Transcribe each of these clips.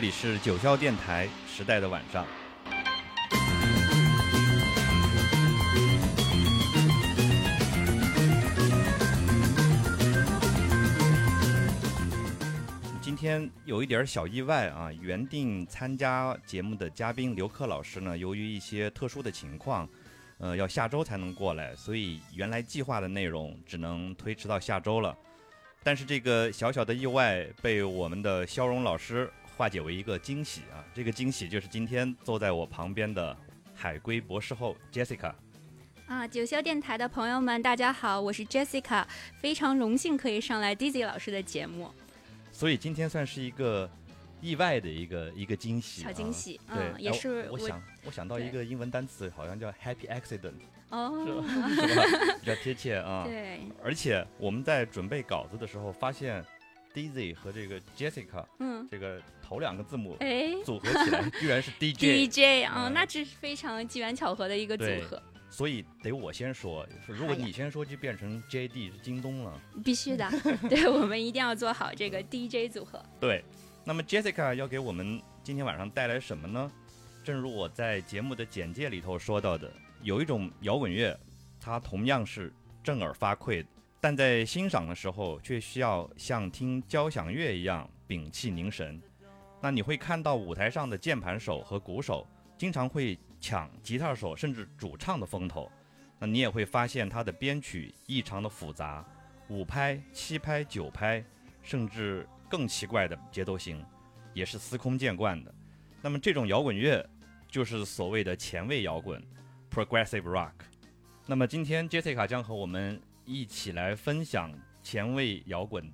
这里是九霄电台时代的晚上。今天有一点小意外啊，原定参加节目的嘉宾刘克老师呢，由于一些特殊的情况，呃，要下周才能过来，所以原来计划的内容只能推迟到下周了。但是这个小小的意外被我们的肖荣老师化解为一个惊喜啊！这个惊喜就是今天坐在我旁边的海归博士后 Jessica。啊，九霄电台的朋友们，大家好，我是 Jessica，非常荣幸可以上来 Dizzy 老师的节目。所以今天算是一个意外的一个一个惊喜，小惊喜，对，也是。我想，我想到一个英文单词，好像叫 Happy Accident，哦，是吧？比较贴切啊。对。而且我们在准备稿子的时候，发现 Dizzy 和这个 Jessica，嗯，这个头两个字母哎组合起来，居然是 DJ。DJ 啊，那这是非常机缘巧合的一个组合。所以得我先说，如果你先说，就变成 JD 是京东了。必须的，对我们一定要做好这个 DJ 组合。对，那么 Jessica 要给我们今天晚上带来什么呢？正如我在节目的简介里头说到的，有一种摇滚乐，它同样是震耳发聩，但在欣赏的时候却需要像听交响乐一样屏气凝神。那你会看到舞台上的键盘手和鼓手经常会。抢吉他手甚至主唱的风头，那你也会发现他的编曲异常的复杂，五拍、七拍、九拍，甚至更奇怪的节奏型，也是司空见惯的。那么这种摇滚乐就是所谓的前卫摇滚 （Progressive Rock）。那么今天 Jessica 将和我们一起来分享前卫摇滚。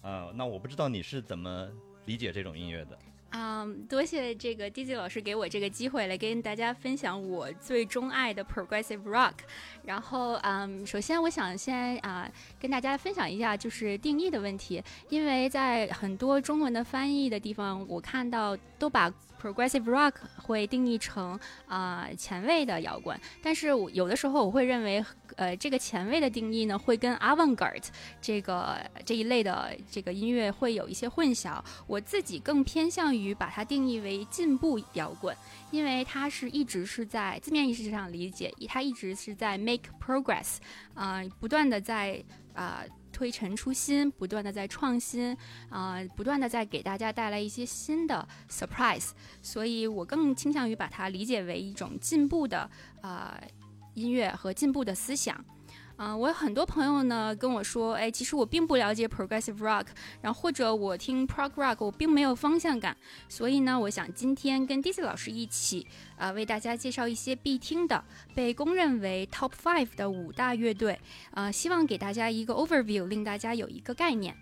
呃，那我不知道你是怎么理解这种音乐的。嗯，多谢这个 D J 老师给我这个机会来跟大家分享我最钟爱的 Progressive Rock。然后，嗯，首先我想先啊跟大家分享一下就是定义的问题，因为在很多中文的翻译的地方，我看到都把 Progressive Rock 会定义成啊前卫的摇滚，但是我有的时候我会认为。呃，这个前卫的定义呢，会跟 avant-garde 这个这一类的这个音乐会有一些混淆。我自己更偏向于把它定义为进步摇滚，因为它是一直是在字面意思上理解，它一直是在 make progress，啊，不断的在啊推陈出新，不断的在创新，啊，不断的在给大家带来一些新的 surprise。所以我更倾向于把它理解为一种进步的啊。音乐和进步的思想，嗯，我有很多朋友呢跟我说，哎，其实我并不了解 progressive rock，然后或者我听 prog rock，我并没有方向感，所以呢，我想今天跟 DC 老师一起，呃，为大家介绍一些必听的，被公认为 top five 的五大乐队，呃，希望给大家一个 overview，令大家有一个概念。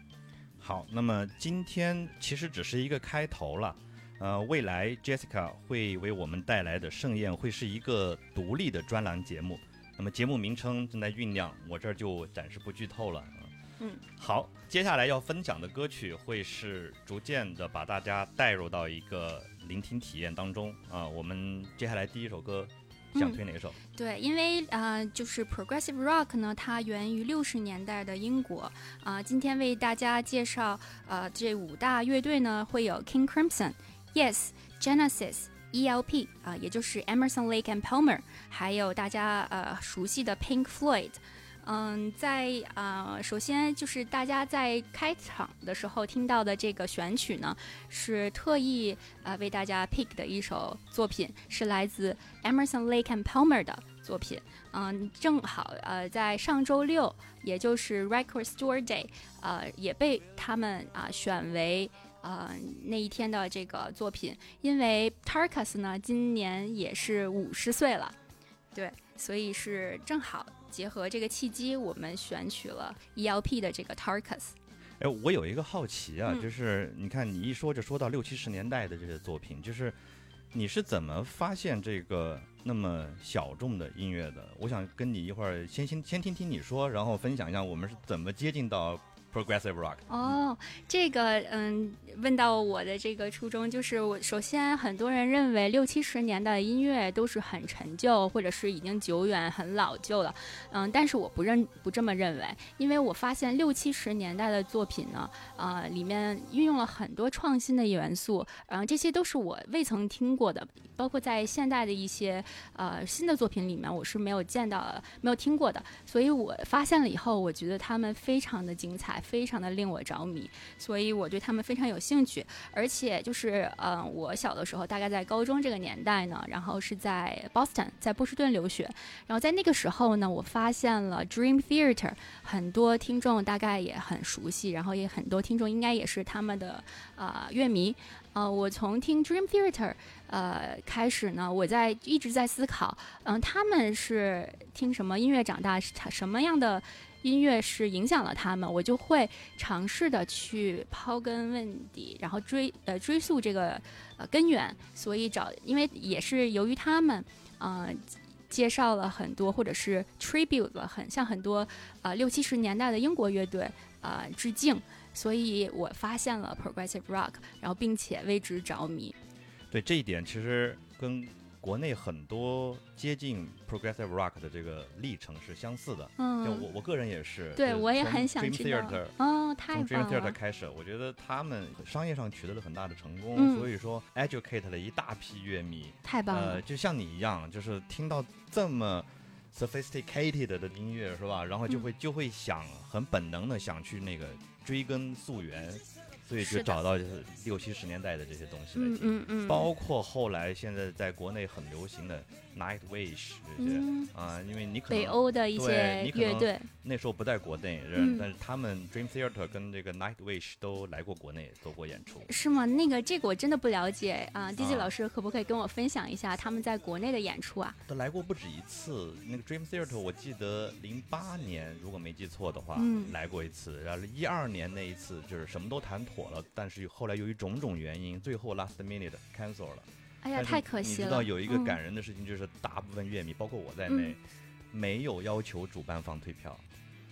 好，那么今天其实只是一个开头了。呃，未来 Jessica 会为我们带来的盛宴会是一个独立的专栏节目。那么节目名称正在酝酿，我这儿就暂时不剧透了。嗯，好，接下来要分享的歌曲会是逐渐的把大家带入到一个聆听体验当中啊。我们接下来第一首歌想推哪首？对，因为呃，就是 Progressive Rock 呢，它源于六十年代的英国啊。今天为大家介绍呃这五大乐队呢，会有 King Crimson。Yes, Genesis, E.L.P. 啊，也就是 Emerson, Lake and Palmer，还有大家呃熟悉的 Pink Floyd。嗯，在啊，首先就是大家在开场的时候听到的这个选曲呢，是特意呃为大家 pick 的一首作品，是来自 Emerson, Lake and Palmer 的作品。嗯，正好呃在上周六，也就是 Record Store Day，呃也被他们啊选为。呃，那一天的这个作品，因为 Tarkus 呢今年也是五十岁了，对，所以是正好结合这个契机，我们选取了 ELP 的这个 Tarkus。哎，我有一个好奇啊，就是你看你一说就说到六七十年代的这些作品，就是你是怎么发现这个那么小众的音乐的？我想跟你一会儿先先先听听你说，然后分享一下我们是怎么接近到。Progressive rock？哦，这个嗯，问到我的这个初衷，就是我首先很多人认为六七十年代的音乐都是很陈旧，或者是已经久远、很老旧了。嗯，但是我不认不这么认为，因为我发现六七十年代的作品呢，呃，里面运用了很多创新的元素，嗯、这些都是我未曾听过的，包括在现代的一些呃新的作品里面，我是没有见到、没有听过的。所以我发现了以后，我觉得他们非常的精彩，非常的令我着迷，所以我对他们非常有兴趣。而且就是，嗯、我小的时候，大概在高中这个年代呢，然后是在 Boston，在波士顿留学，然后在那个时候呢，我发现了 Dream Theater，很多听众大概也很熟悉，然后也很多听众应该也是他们的呃乐迷。呃，我从听 Dream Theater 呃开始呢，我在一直在思考，嗯、他们是听什么音乐长大，是他什么样的音乐是影响了他们，我就会尝试的去刨根问底，然后追呃追溯这个呃根源，所以找，因为也是由于他们，呃。介绍了很多，或者是 tribute 了很像很多呃六七十年代的英国乐队呃致敬，所以我发现了 progressive rock，然后并且为之着迷。对这一点，其实跟国内很多接近 progressive rock 的这个历程是相似的。就嗯，我我个人也是，对我也很想 Dream 知道 Theater。哦，太从 Dream Theater。开始，我觉得他们商业上取得了很大的成功，嗯所以说 educate 了一大批乐迷。太棒了呃，，就像你一样，就是听到这么 sophisticated 的音乐是吧？然后就嗯会、就会想很本能的想去那个追根溯源，所以就找到就是六七十年代的这些东西来嗯听。嗯嗯，包括后来现在在国内很流行的 Nightwish 这些嗯啊、因为你可北能欧的一对些你可能乐队，那时候不在国内，嗯但是他们 Dream Theater 跟这个 Nightwish 都来过国内做过演出。是吗？那个这个我真的不了解啊。D J 啊老师可不可以跟我分享一下他们在国内的演出啊？都来过不止一次。那个 Dream Theater 我记得零八年如果没记错的话，嗯来过一次。然后一二年那一次就是什么都谈妥了，但是后来由于种种原因，最后 last minute cancel 了。哎呀，太可惜了。你知道有一个嗯感人的事情，就是大部分乐迷，包括我在内，嗯没有要求主办方退票，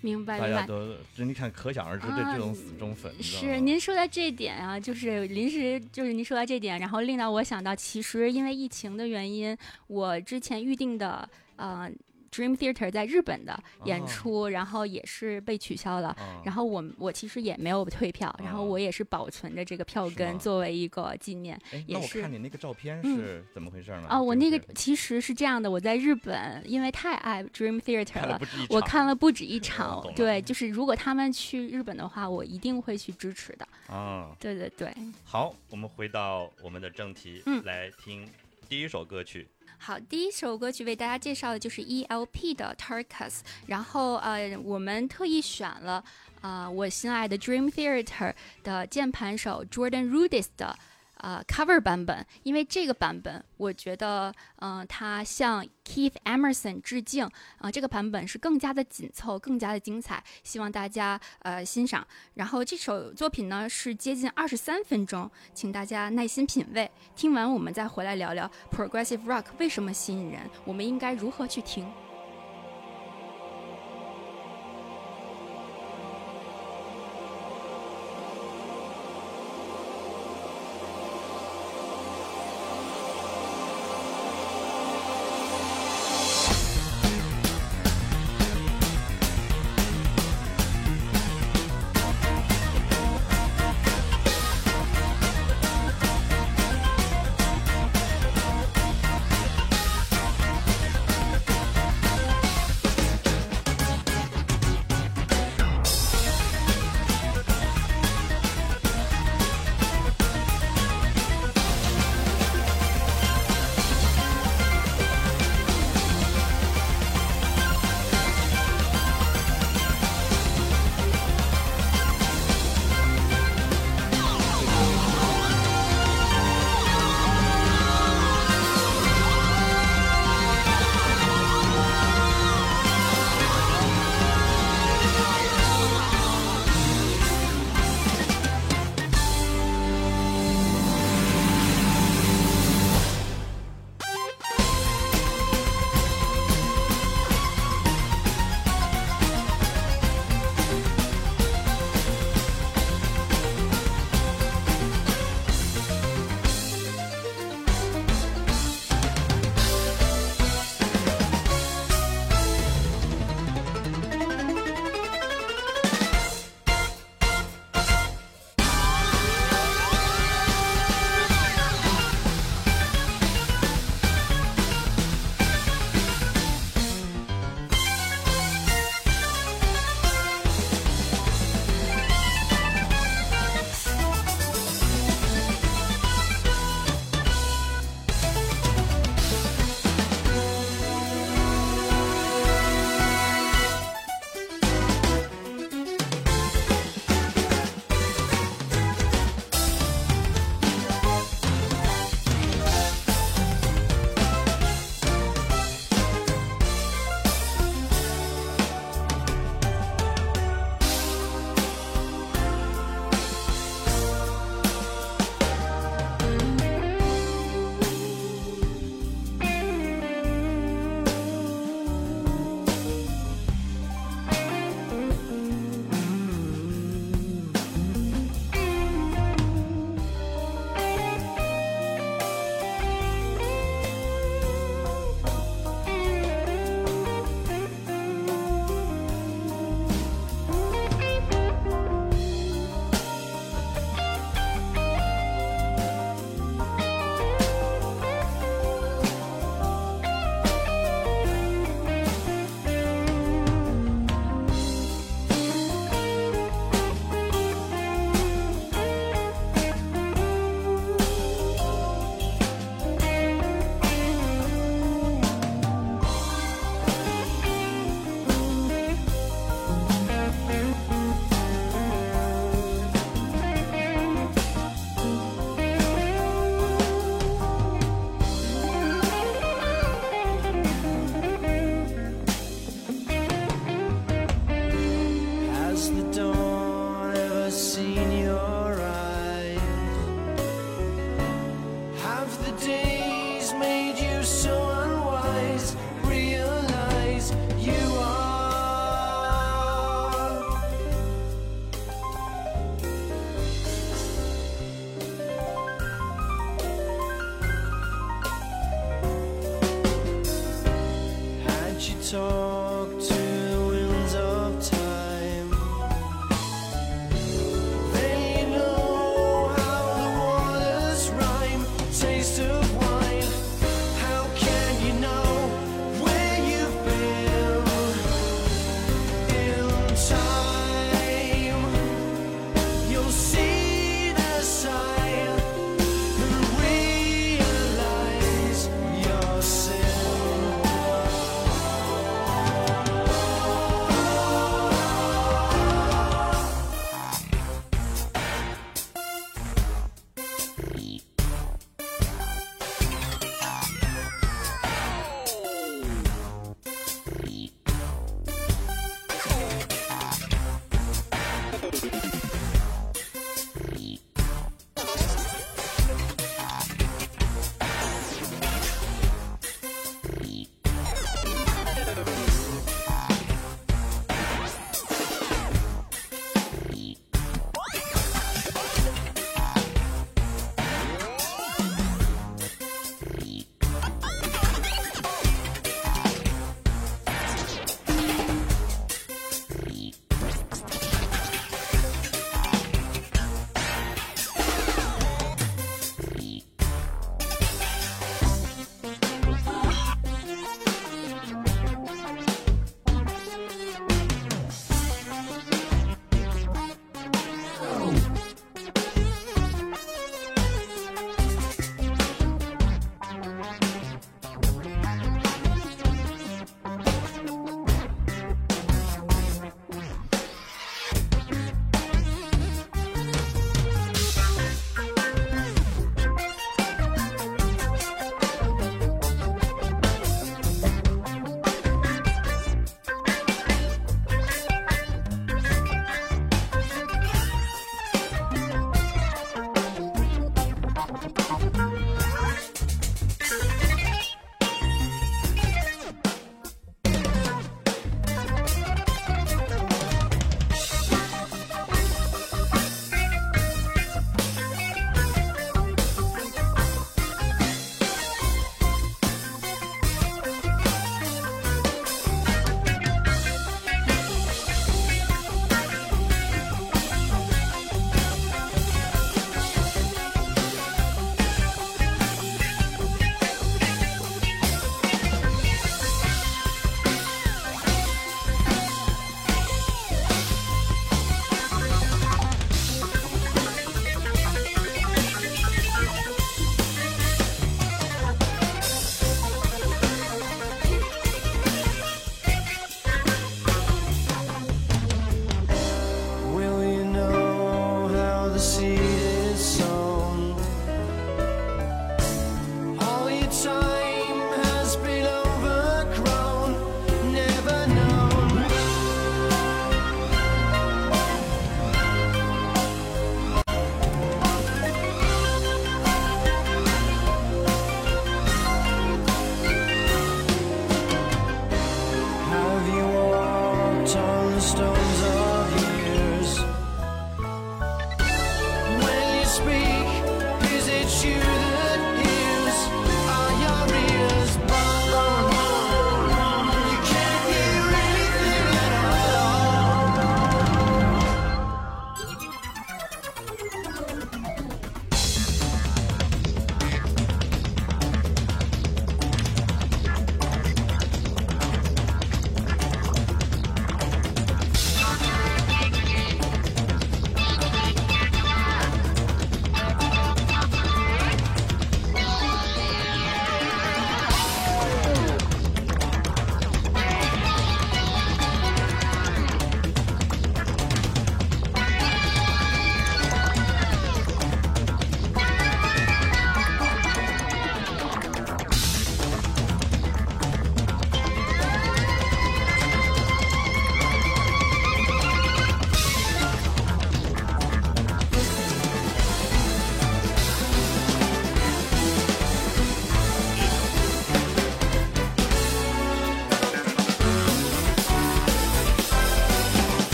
明白。大家都，这你看，可想而知，这啊这种死忠粉，是您说到这一点啊，就是临时就是您说到这点，然后令到我想到，其实因为疫情的原因，我之前预定的呃 Dream Theater 在日本的演哦出，然后也是被取消了。啊然后我我其实也没有退票，然后哦我也是保存着这个票根作为一个纪念。哎，也是那我看你那个照片嗯是怎么回事呢？哦，我那个其实是这样的，我在日本因为太爱 Dream Theater 了我看了不止一 场。对，就是如果他们去日本的话，我一定会去支持的。啊。对对对。好，我们回到我们的正题，嗯来听第一首歌曲。好，第一首歌曲为大家介绍的就是 ELP 的 Tarkus，然后呃，我们特意选了啊我心爱的 Dream Theater 的键盘手 Jordan Rudess 的呃 cover 版本，因为这个版本我觉得嗯、它向 Keith Emerson 致敬啊、这个版本是更加的紧凑，更加的精彩，希望大家呃欣赏。然后这首作品呢是接近二十三分钟，请大家耐心品味，听完我们再回来聊聊 Progressive Rock 为什么吸引人，我们应该如何去听。days made you so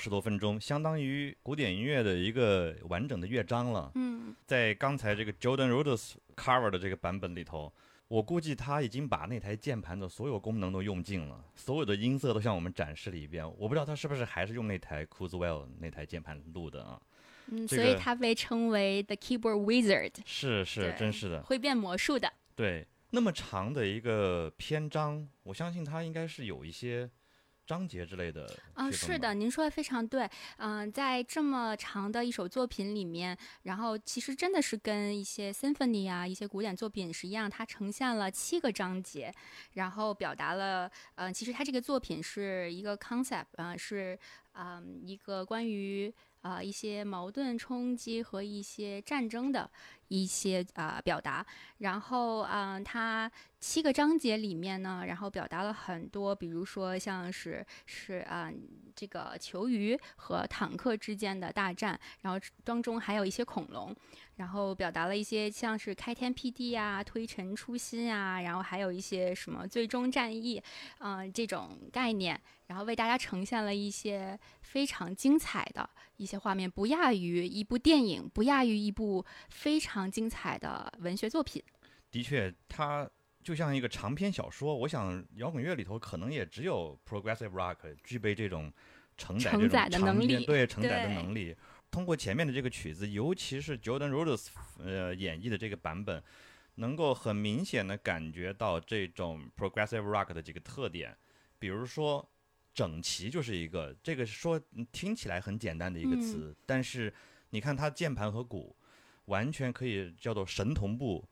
十多分钟，相当于古典音乐的一个完整的乐章了。嗯，在刚才这个 Jordan Rhodes cover 的这个版本里头，我估计他已经把那台键盘的所有功能都用尽了，所有的音色都向我们展示了一遍。我不知道他是不是还是用那台 Kurzweil 那台键盘录的啊？嗯，这个所以他被称为 The Keyboard Wizard，是是，真是的。会变魔术的。对，那么长的一个篇章，我相信他应该是有一些章节之类的啊，是的，您说的非常对。嗯、在这么长的一首作品里面，然后其实真的是跟一些 symphony 啊、一些古典作品是一样，它呈现了七个章节，然后表达了，呃，其实它这个作品是一个 concept，啊、是，嗯、一个关于。啊、一些矛盾冲击和一些战争的一些啊、表达，然后啊、它七个章节里面呢，然后表达了很多，比如说像是是啊、这个球鱼和坦克之间的大战，然后当中还有一些恐龙，然后表达了一些像是开天辟地啊、推陈出新啊，然后还有一些什么最终战役，嗯、这种概念，然后为大家呈现了一些非常精彩的一些画面，不亚于一部电影，不亚于一部非常精彩的文学作品。的确，它就像一个长篇小说。我想，摇滚乐里头可能也只有 progressive rock 具备这种承载这种长能力篇对承载的能力。通过前面的这个曲子，尤其是 Jordan Rhodes 呃演绎的这个版本，能够很明显的感觉到这种 progressive rock 的几个特点，比如说整齐就是一个，这个说嗯听起来很简单的一个嗯词，但是你看它键盘和鼓完全可以叫做神同步，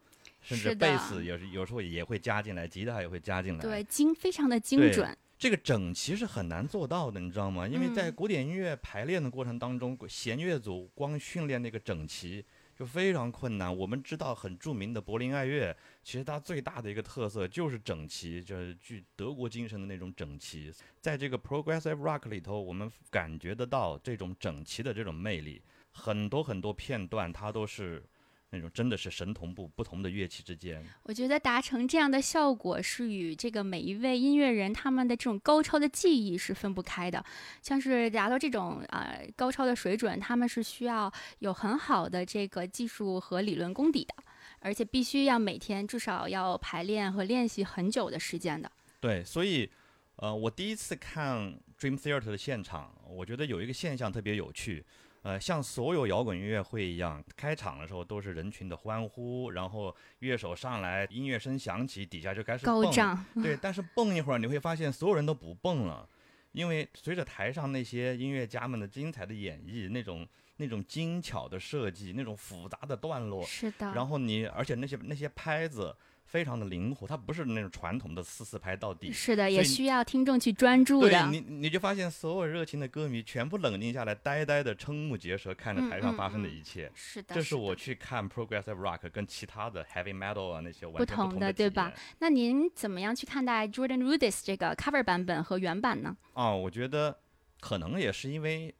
甚至贝斯有时有时候也会加进来，吉他也会加进来。对，精非常的精准。这个整齐是很难做到的，你知道吗？因为在嗯古典音乐排练的过程当中，弦乐组光训练那个整齐就非常困难。我们知道很著名的柏林爱乐，其实它最大的一个特色就是整齐，就是具德国精神的那种整齐。在这个 progressive rock 里头，我们感觉得到这种整齐的这种魅力。很多很多片段，它都是那种真的是神同步，不同的乐器之间。我觉得达成这样的效果是与这个每一位音乐人他们的这种高超的技艺是分不开的。像是达到这种呃高超的水准，他们是需要有很好的这个技术和理论功底的，而且必须要每天至少要排练和练习很久的时间的。对，所以，呃，我第一次看 Dream Theater 的现场，我觉得有一个现象特别有趣。呃，像所有摇滚音乐会一样，开场的时候都是人群的欢呼，然后乐手上来，音乐声响起，底下就开始蹦高涨，对，但是蹦一会儿，你会发现所有人都不蹦了，因为随着台上那些音乐家们的精彩的演绎，那种那种精巧的设计，那种复杂的段落，是的，然后你，而且那些那些拍子非常的灵活，它不是那种传统的四四拍到底。是的，也需要听众去专注的。对你，你就发现所有热情的歌迷全部冷静下来，呆呆的瞠目结舌看着台上发生的嗯一切。是的，这是我去看 progressive rock 跟其他的 heavy metal 啊那些完不全同同的对吧？那您怎么样去看待 Jordan Rudess 这个 cover 版本和原版呢？啊，我觉得可能也是因为。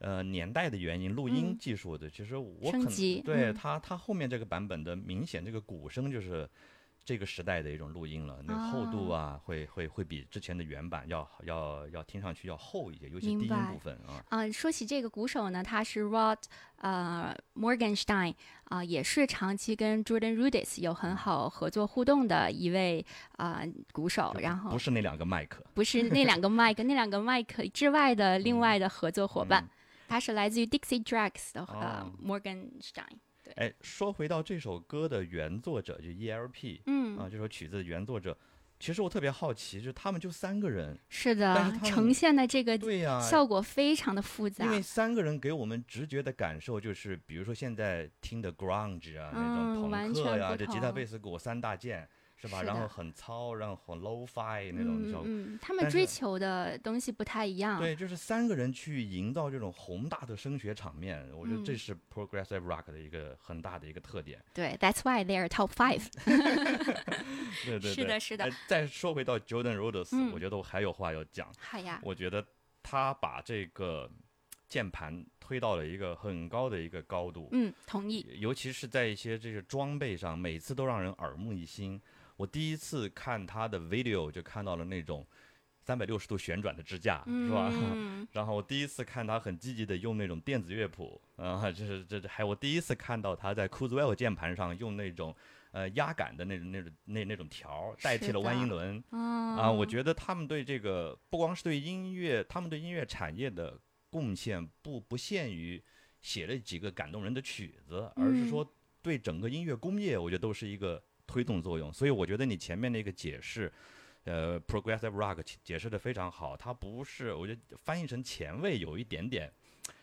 呃，年代的原因，录音嗯技术的，其实我可能升级对嗯它它后面这个版本的明显这个鼓声就是这个时代的一种录音了，那个厚度哦。啊，会会会比之前的原版要要要听上去要厚一些，尤其低音部分啊。啊、说起这个鼓手呢，他是 Rod 呃 Morgenstein 啊、也是长期跟 Jordan Rudess 有很好合作互动的一位啊、鼓手。然后不是那两个麦克，不是那两个麦克，那两个麦克之外的另外的合作伙伴，嗯。他是来自于 Dixie Drex 的呃、哦哎，说回到这首歌的原作者，就 ELP 嗯，啊，这首曲子的原作者，其实我特别好奇，就他们就三个人，是的呈现的这个对呀、效果非常的复杂因。为三个人给我们直觉的感受就是，比如说现在听的 grunge 啊，那嗯种朋克呀、这吉他、贝斯、鼓三大件，是吧？是然后很糙，然后很 low-fi 那种效果。嗯嗯，他们追求的东西不太一样。对，就是三个人去营造这种宏大的声学场面，我觉得这嗯是 progressive rock 的一个很大的一个特点。对，That's why they are top five。对对对，是的是的哎再说回到 Jordan Rhodes，、嗯我觉得我还有话要讲。好呀，我觉得他把这个键盘推到了一个很高的一个高度，嗯，同意。尤其是在一些这个装备上，每次都让人耳目一新。我第一次看他的 video 就看到了那种三百六十度旋转的支架，是吧？嗯，然后我第一次看他很积极的用那种电子乐谱，啊，这是这这还有我第一次看到他在 c u z w e l l 键盘上用那种呃压感的那种那种那那种条代替了弯的音轮。啊啊，我觉得他们对这个不光是对音乐，他们对音乐产业的贡献不不限于写了几个感动人的曲子，而是嗯。说对整个音乐工业，我觉得都是一个推动作用。所以我觉得你前面那个解释。呃，progressive rock 解解释的非常好，它不是，我觉得翻译成前卫有一点点，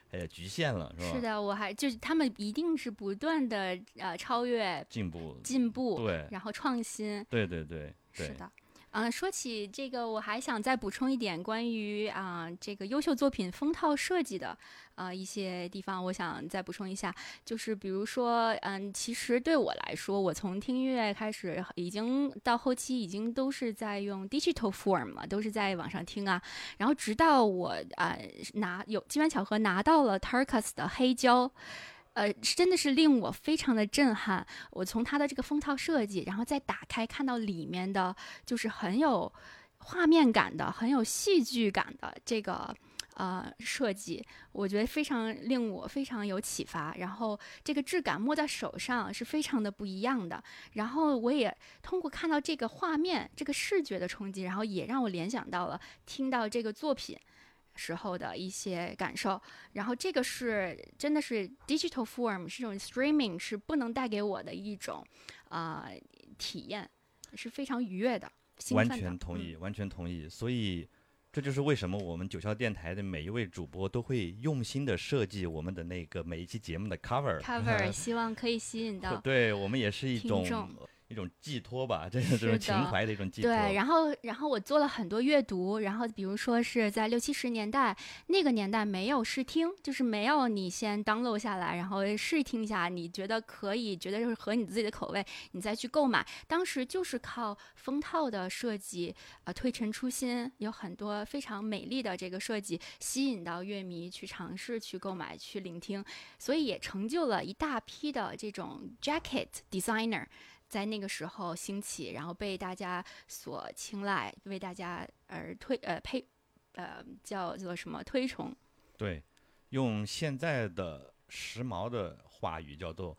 呃，局限了，是吧？是的，我还就是他们一定是不断的呃超越、进步，进步，对，然后创新。对对对对，是的。嗯，说起这个，我还想再补充一点关于啊、这个优秀作品封套设计的啊、一些地方，我想再补充一下，就是比如说，嗯，其实对我来说，我从听音乐开始，已经到后期已经都是在用 digital form 了，都是在网上听啊，然后直到我啊、拿有机缘巧合拿到了 Tarkus 的黑胶。呃，真的是令我非常的震撼。我从它的这个封套设计，然后再打开看到里面的，就是很有画面感的、很有戏剧感的这个呃设计，我觉得非常令我非常有启发。然后这个质感摸在手上是非常的不一样的。然后我也通过看到这个画面、这个视觉的冲击，然后也让我联想到了听到这个作品。时候的一些感受，然后这个是真的是 digital form 是这种 streaming 是不能带给我的一种啊、呃体验，是非常愉悦的，兴完全同意，完全同意。所以这就是为什么我们九霄电台的每一位主播都会用心的设计我们的那个每一期节目的 cover。cover，希望可以吸引到对我们也是一种一种寄托吧，这是这种是情怀的一种寄托。对，然后然后我做了很多阅读，然后比如说是在六七十年代那个年代没有试听，就是没有你先 download 下来，然后试听一下，你觉得可以，觉得就是合你自己的口味，你再去购买。当时就是靠封套的设计，呃，推陈出新，有很多非常美丽的这个设计，吸引到乐迷去尝试去购买、去聆听，所以也成就了一大批的这种 jacket designer。在那个时候兴起，然后被大家所青睐，为大家而推呃配呃叫做什么推崇？对，用现在的时髦的话语叫做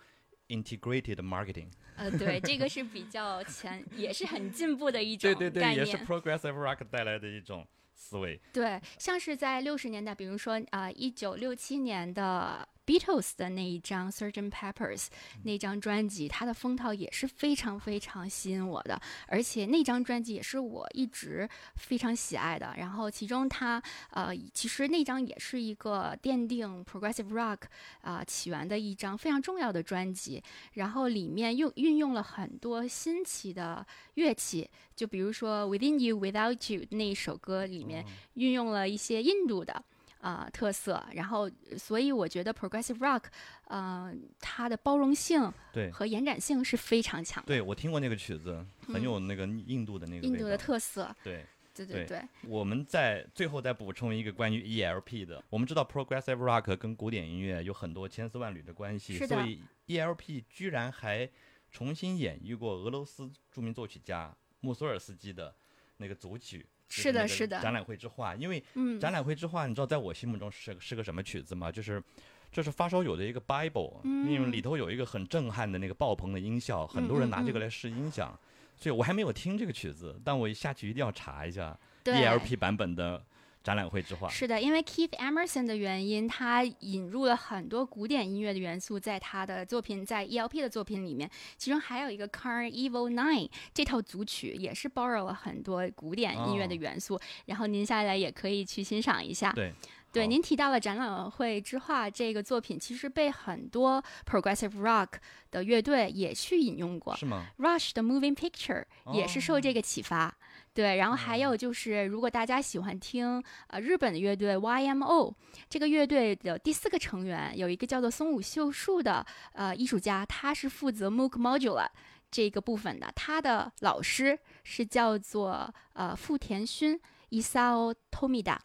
integrated marketing。呃，对，这个是比较前，也是很进步的一种对对对，也是 progressive rock 带来的一种思维。对，像是在六十年代，比如说啊，一九六七年的 Beatles 的那一张《Sgt. Peppers》那张专辑，它的封套也是非常非常吸引我的，而且那张专辑也是我一直非常喜爱的。然后其中它呃，其实那张也是一个奠定 Progressive Rock 啊、起源的一张非常重要的专辑。然后里面用运用了很多新奇的乐器，就比如说《Within You Without You》那一首歌里面运用了一些印度的。啊、特色，然后所以我觉得 progressive rock，呃，它的包容性对和延展性是非常强的，对，我听过那个曲子，很嗯有那个印度的那个印度的特色，对。对对对，我们在最后再补充一个关于 ELP 的。我们知道 progressive rock 跟古典音乐有很多千丝万缕的关系，所以 ELP 居然还重新演绎过俄罗斯著名作曲家穆索尔斯基的那个组曲。就是的是的。展览会之画，因为嗯，展览会之画，你知道在我心目中是是个什么曲子吗？就是这是发烧友的一个 Bible，、因为嗯里头有一个很震撼的那个爆棚的音效，很多人拿这个来试音响。所以我还没有听这个曲子，但我下去一定要查一下对。ELP 版本的展览会之画。是的，因为 Keith Emerson 的原因，他引入了很多古典音乐的元素在他的作品，在 ELP 的作品里面，其中还有一个 Carnival Nine 这套组曲也是 borrow 了很多古典音乐的哦元素，然后您下来也可以去欣赏一下。对，对，您提到了展览会之画这个作品，其实被很多 progressive rock 的乐队也去引用过。是吗？Rush 的 Moving Picture 也是受这个启发。对，然后还有就是，如果大家喜欢听呃日本的乐队 YMO，这个乐队的第四个成员有一个叫做松武秀树的呃艺术家，他是负责 Moog Modula 这个部分的，他的老师是叫做呃富田勋 Isao Tomida。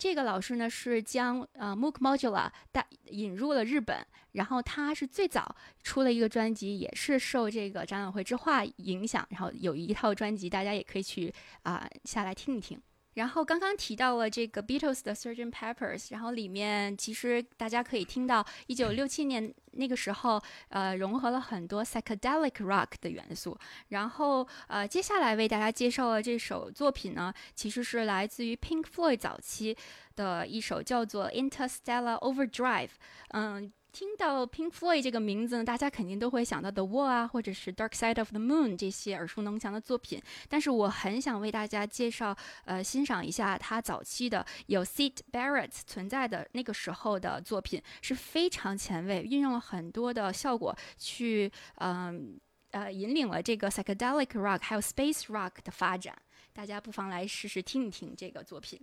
这个老师呢是将呃 MOOC Modula 带引入了日本，然后他是最早出了一个专辑，也是受这个展览会之画影响，然后有一套专辑，大家也可以去啊、下来听一听。然后刚刚提到了这个 Beatles 的 s u r g e o n Peppers，然后里面其实大家可以听到一九六七年那个时候，呃，融合了很多 psychedelic rock 的元素。然后呃，接下来为大家介绍的这首作品呢，其实是来自于 Pink Floyd 早期的一首叫做 Interstellar Overdrive。嗯。听到 Pink Floyd 这个名字呢，大家肯定都会想到 The Wall 啊，或者是 Dark Side of the Moon 这些耳熟能详的作品。但是我很想为大家介绍，呃，欣赏一下他早期的有 Sid Barrett 存在的那个时候的作品，是非常前卫，运用了很多的效果去，嗯呃，引领了这个 psychedelic rock 还有 space rock 的发展。大家不妨来试试听一听这个作品。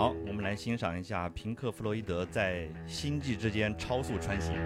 好，我们来欣赏一下平克·弗洛伊德在星际之间超速穿行。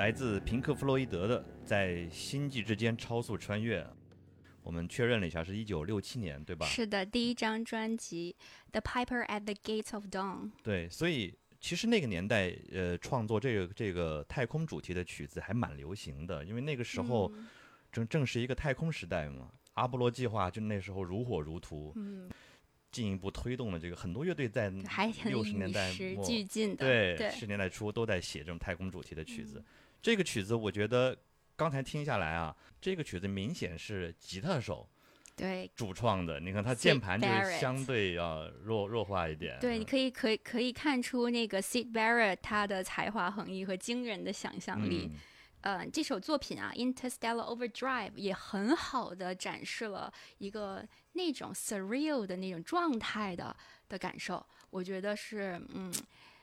来自平克·弗洛伊德的《在星际之间超速穿越》，我们确认了一下，是一九六七年，对吧？是的，第一张专辑《The Piper at the Gates of Dawn》。对，所以其实那个年代，呃，创作这个这个太空主题的曲子还蛮流行的，因为那个时候嗯正正是一个太空时代嘛，阿波罗计划就那时候如火如荼，嗯，进一步推动了这个很多乐队在六十年与代时末。对，对十年代初都在写这种太空主题的曲子。嗯这个曲子我觉得刚才听下来啊，这个曲子明显是吉他手对主创的。你看他键盘就是相对要弱弱化一点。对，你可以可以可以看出那个 Sid Barrett 他的才华横溢和惊人的想象力。嗯呃，这首作品啊，《Interstellar Overdrive》也很好的展示了一个那种 surreal 的那种状态的的感受，我觉得是嗯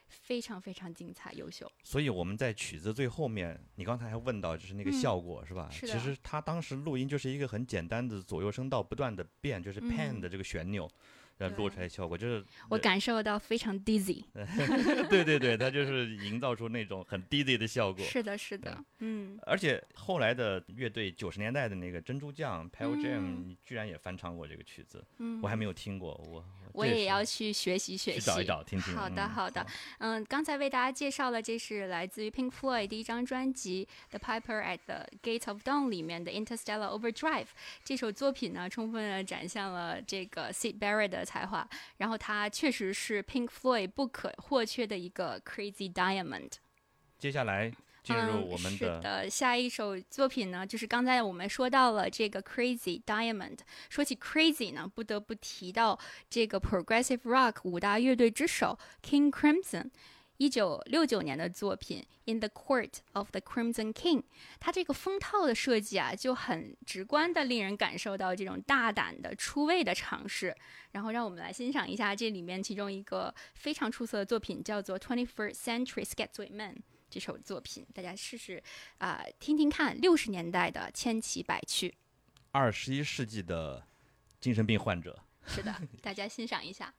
非常非常精彩优秀。所以我们在曲子最后面，你刚才还问到就是那个嗯效果、是吧？其实他当时录音就是一个很简单的左右声道不断的变，就是 pan 的这个旋钮。呃，录嗯对出来效果就是，我感受到非常 dizzy。对对对，他就是营造出那种很 dizzy 的效果。是的，是的，嗯，而且后来的乐队九十年代的那个珍珠酱 Pale Jam，、嗯你居然也翻唱过这个曲子，嗯我还没有听过，我我也要去学习学习，找一找听听。好的，嗯好的。嗯，刚才为大家介绍了，这是来自于 Pink Floyd 第一张专辑《The Piper at the Gate of Dawn》里面的《Interstellar Overdrive》这首作品呢，充分的展现了这个 Sid Barrett 的才华，然后他确实是 Pink Floyd 不可或缺的一个 Crazy Diamond。接下来进入嗯，我们是的，下一首作品呢，就是刚才我们说到了这个 Crazy Diamond。说起 Crazy 呢，不得不提到这个 Progressive Rock 五大乐队之首 King Crimson。一九六九年的作品《In the Court of the Crimson King》，它这个封套的设计啊，就很直观的令人感受到这种大胆的出位的尝试。然后让我们来欣赏一下这里面其中一个非常出色的作品，叫做《Twenty First Century Schizoid Man》。这首作品，大家试试啊、听听看六十年代的千奇百趣。二十一世纪的精神病患者，是的，大家欣赏一下。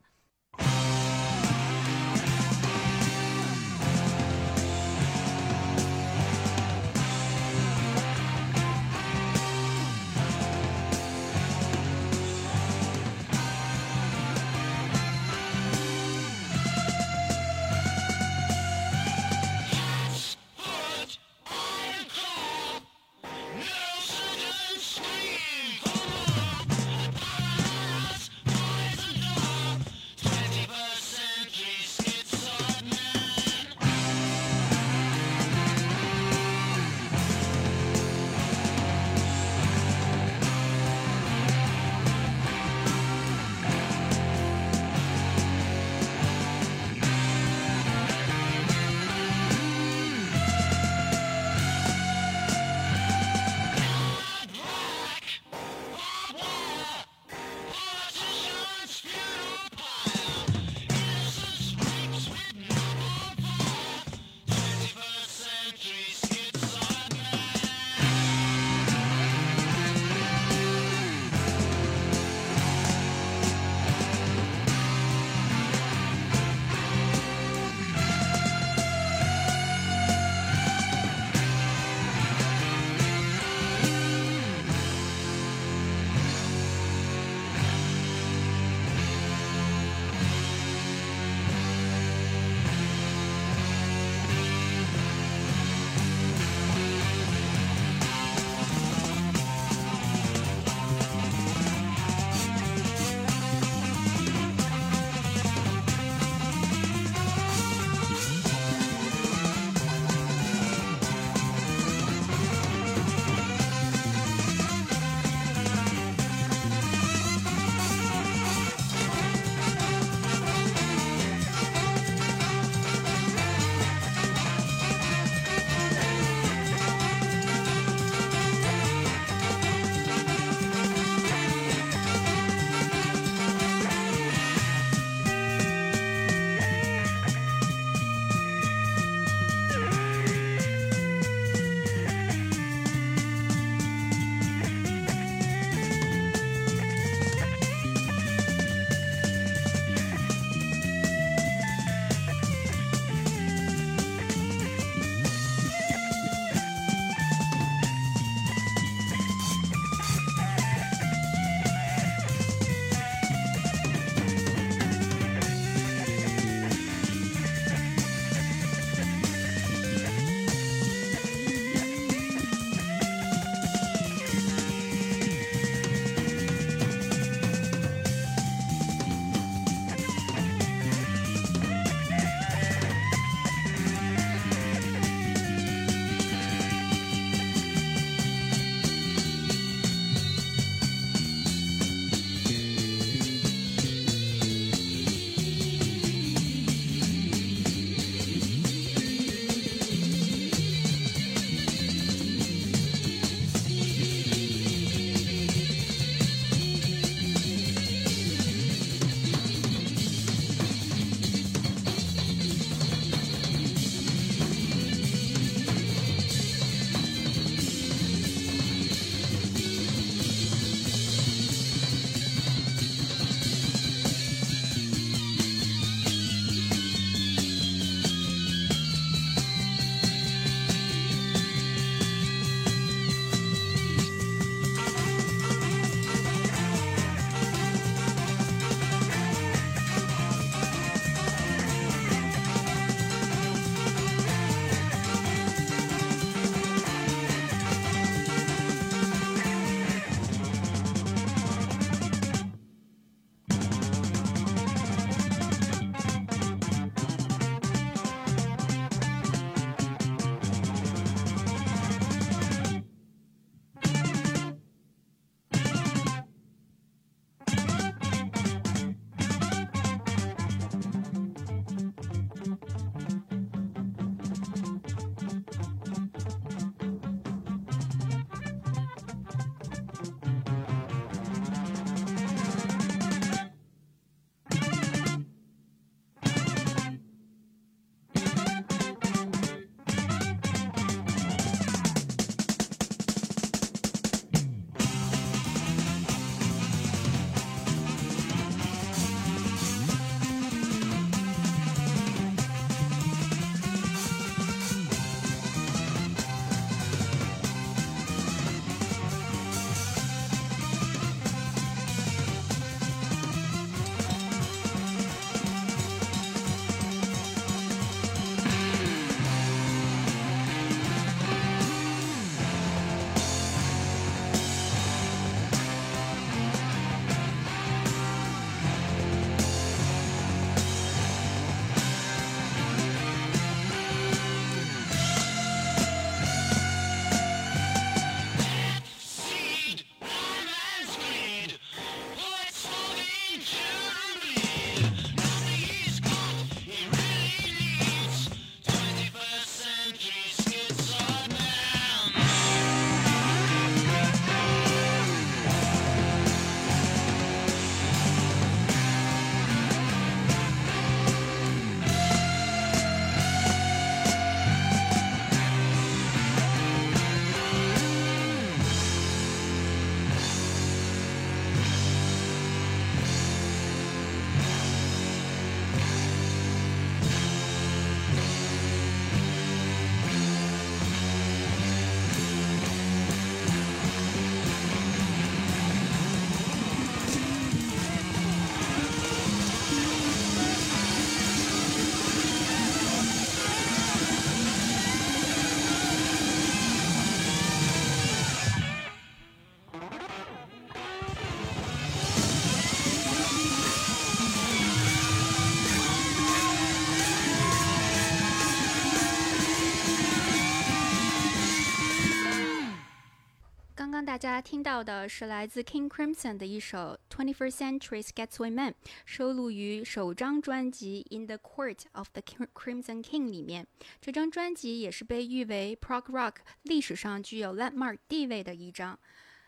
大家听到的是来自 King Crimson 的一首《Twenty First Century's Getaway Man》，收录于首张专辑《In the Court of the Crimson King》里面。这张专辑也是被誉为 prog rock 历史上具有 landmark 地位的一张，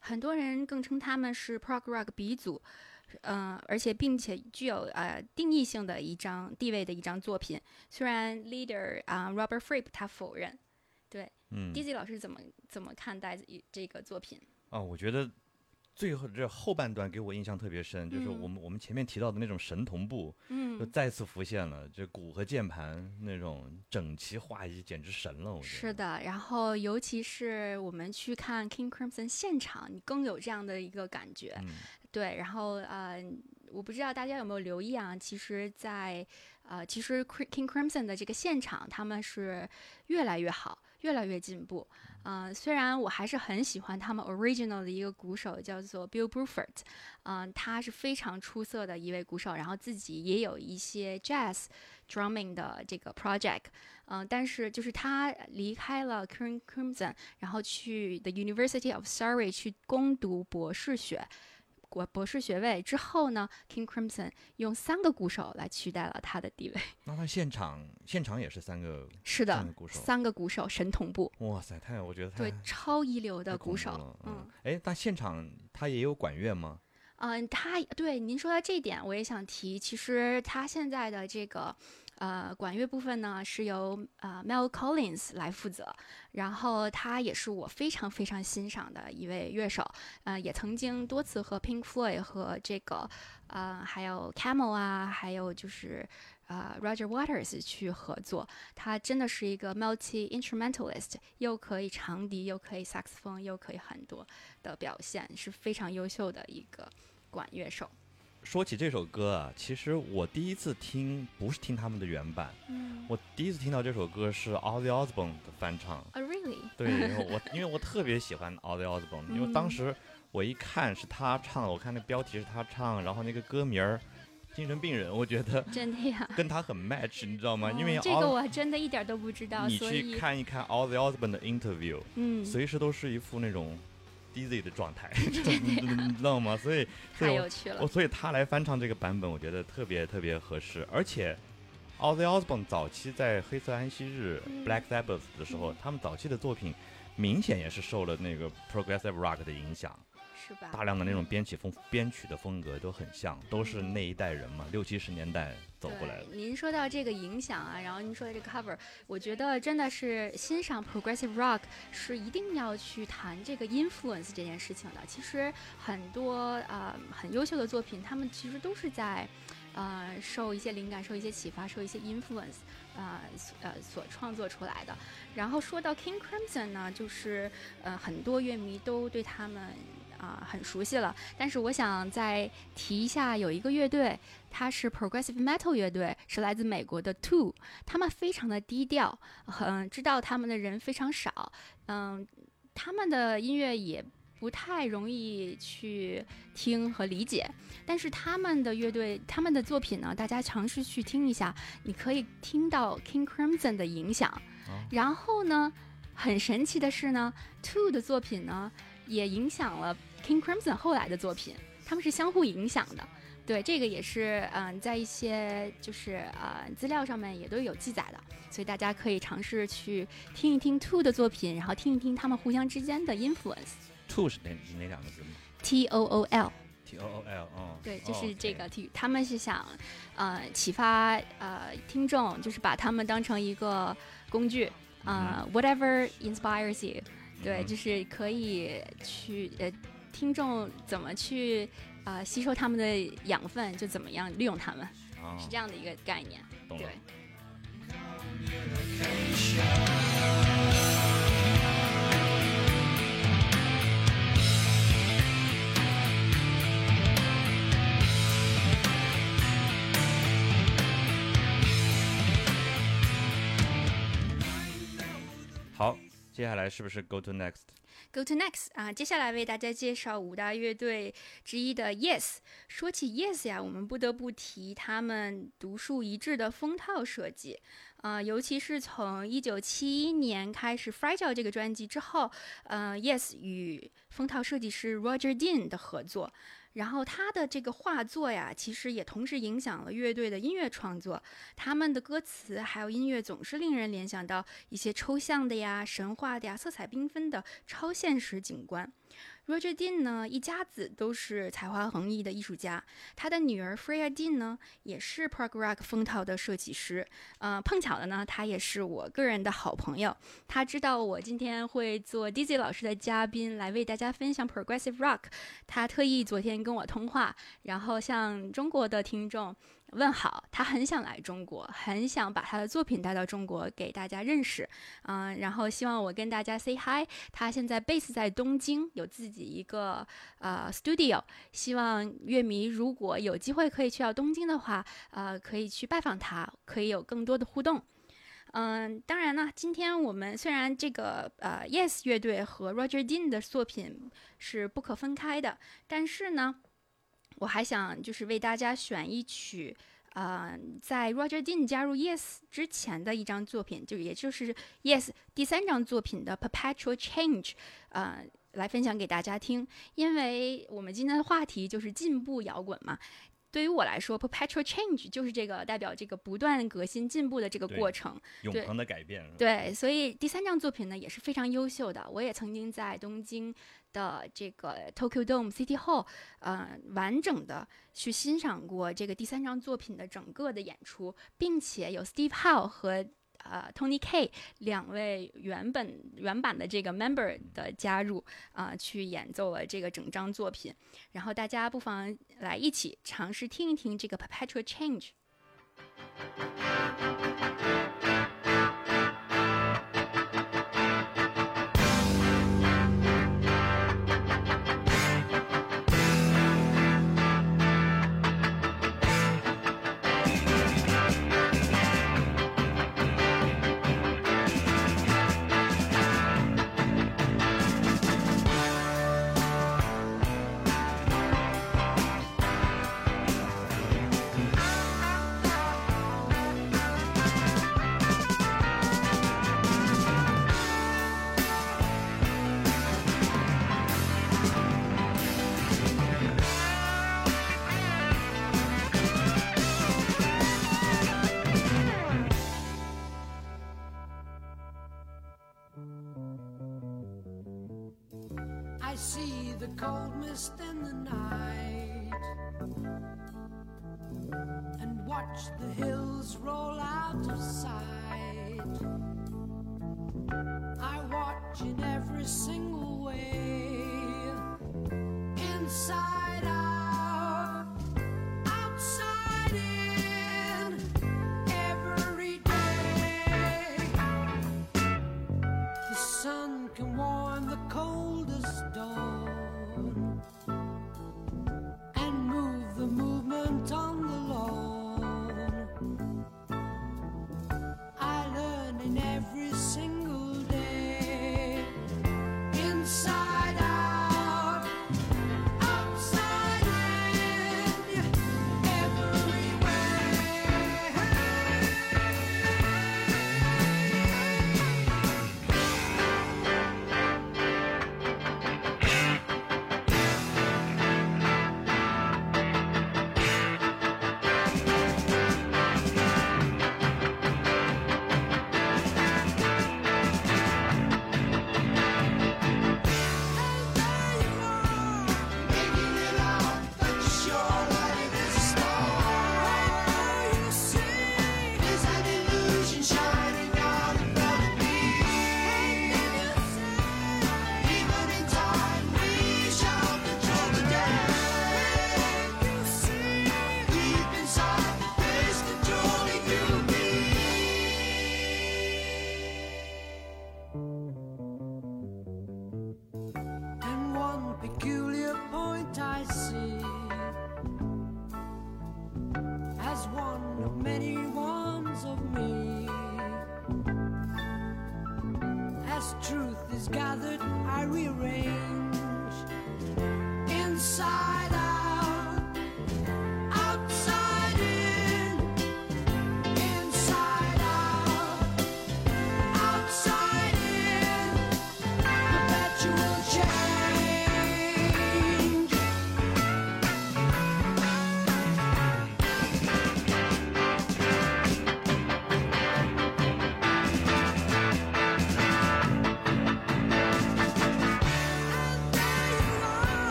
很多人更称他们是 prog rock 鼻祖。嗯、而且并且具有呃定义性的一张地位的一张作品，虽然 leader 啊、Robert Fripp 他否认。对，嗯 Dizzy 老师怎么怎么看待这个作品？啊，我觉得最后这后半段给我印象特别深，就是嗯我们我们前面提到的那种神同步，嗯就嗯，再次浮现了，这鼓和键盘那种整齐划一，简直神了！我觉得是的。然后尤其是我们去看 King Crimson 现场，你更有这样的一个感觉。嗯对，然后呃，我不知道大家有没有留意啊？其实在，呃，其实 King Crimson 的这个现场，他们是越来越好，越来越进步。嗯、虽然我还是很喜欢他们 original 的一个鼓手，叫做 Bill Bruford，嗯、他是非常出色的一位鼓手，然后自己也有一些 jazz drumming 的这个 project，嗯、但是就是他离开了 King Crimson，然后去 the University of Surrey 去攻读博士学。博博士学位之后呢，King Crimson 用三个鼓手来取代了他的地位。那他现场现场也是三个，是的三个鼓，手三个鼓手神同步，哇塞，太我觉得太对，超一流的鼓手嗯，哎，那现场他也有管乐吗？嗯，他对您说到这一点，我也想提。其实他现在的这个呃管乐部分呢，是由呃 Mel Collins 来负责，然后他也是我非常非常欣赏的一位乐手，呃，也曾经多次和 Pink Floyd 和这个呃还有 Camel 啊，还有就是。呃、r o g e r Waters 去合作，他真的是一个 multi instrumentalist，又可以长笛，又可以萨克斯风，又可以很多的表现，是非常优秀的一个管乐手。说起这首歌啊，其实我第一次听不是听他们的原版，嗯我第一次听到这首歌是 Ozzy Osbourne 的翻唱。e 对，然后我因为我特别喜欢 Ozzy Osbourne，因为当嗯时我一看是他唱的，我看那标题是他唱，然后那个歌名儿精神病人，我觉得真的呀？跟他很 match，你知道吗？因为哦这个我真的一点都不知道，你去看一看一看 Ozzy Osbourne 的 interview，嗯，随时都是一副那种 dizzy 的状态，你你知道吗？所以，所以我太有趣了我。所以他来翻唱这个版本，我觉得特别特别合适。而且，Ozzy Osbourne 早期在黑色安息日、嗯 Black Sabbath 的时候，他们早期的作品明显也是受了那个 Progressive Rock 的影响，是吧？大量的那种编曲风编曲的风格都很像，都是那一代人嘛，六七十年代走过来的。您说到这个影响啊，然后您说的这个 cover，我觉得真的是欣赏 progressive rock 是一定要去谈这个 influence 这件事情的。其实很多呃很优秀的作品，他们其实都是在呃受一些灵感、受一些启发、受一些 influence 呃呃所创作出来的。然后说到 King Crimson 呢，就是呃很多乐迷都对他们啊、很熟悉了，但是我想再提一下，有一个乐队，它是 progressive metal 乐队，是来自美国的 Two，他们非常的低调，很知道他们的人非常少，嗯，他们的音乐也不太容易去听和理解，但是他们的乐队，他们的作品呢，大家尝试去听一下，你可以听到 King Crimson 的影响，哦。然后呢，很神奇的是呢，Two 的作品呢，也影响了 King Crimson 后来的作品，他们是相互影响的。对，这个也是嗯、在一些就是呃资料上面也都有记载的，所以大家可以尝试去听一听 Two 的作品，然后听一听他们互相之间的 influence。Two 是哪哪两个字吗 T O O L，？T O O L，哦，对，哦就是这个体育，他们是想呃启发呃听众，就是把他们当成一个工具，呃、whatever inspires you，对，嗯就是可以去呃听众怎么去呃吸收他们的养分，就怎么样利用他们，啊是这样的一个概念。懂对。好，接下来是不是 Go to Next？Go to next 啊，接下来为大家介绍五大乐队之一的 Yes。说起 Yes 呀，我们不得不提他们独树一帜的封套设计。啊、尤其是从一九七一年开始《Fragile》这个专辑之后，呃，Yes 与封套设计师 Roger Dean 的合作，然后他的这个画作呀，其实也同时影响了乐队的音乐创作。他们的歌词还有音乐总是令人联想到一些抽象的呀、神话的呀、色彩缤纷的超现实景观。Roger Dean 呢，一家子都是才华横溢的艺术家。他的女儿 Freya Dean 呢，也是 prog rock 封套的设计师。呃，碰巧的呢，他也是我个人的好朋友。他知道我今天会做 Dizzy 老师的嘉宾，来为大家分享 progressive rock。他特意昨天跟我通话，然后向中国的听众问好。他很想来中国，很想把他的作品带到中国给大家认识。嗯、然后希望我跟大家 say hi。他现在 base 在东京，有自己一个呃 studio。希望乐迷如果有机会可以去到东京的话，呃，可以去拜访他，可以有更多的互动。嗯，当然呢，今天我们虽然这个呃 Yes 乐队和 Roger Dean 的作品是不可分开的，但是呢，我还想就是为大家选一曲，呃，在 Roger Dean 加入 Yes 之前的一张作品，就也就是 Yes 第三张作品的 Perpetual Change，呃，来分享给大家听。因为我们今天的话题就是进步摇滚嘛。对于我来说，perpetual change 就是这个代表这个不断革新进步的这个过程。永恒的改变。对，所以第三张作品呢也是非常优秀的。我也曾经在东京的这个 Tokyo Dome City Hall，呃，完整的去欣赏过这个第三张作品的整个的演出，并且有 Steve Howe 和呃 Tony K 两位原本原版的这个 member 的加入啊、去演奏了这个整张作品。然后大家不妨来一起尝试听一听这个 Perpetual Change。In every single way, inside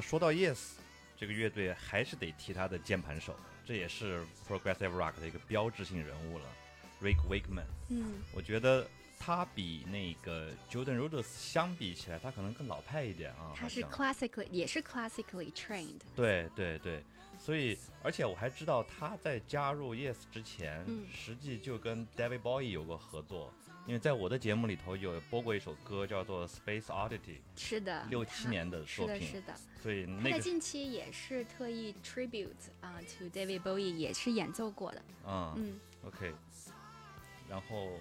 那说到 Yes，这个乐队还是得提他的键盘手，这也是 Progressive Rock 的一个标志性人物了，Rick Wakeman。嗯，我觉得他比那个 Jordan Rhodes 相比起来，他可能更老派一点啊。他是 classically 也是 classically trained。对对对，所以而且我还知道他在加入 Yes 之前，嗯实际就跟 David Bowie 有过合作，因为在我的节目里头有播过一首歌叫做 Space Oddity，是的，六七年的是的，作品是的。所以他那个在近期也是特意 tribute 啊、to David Bowie 也是演奏过的。嗯嗯，OK，然后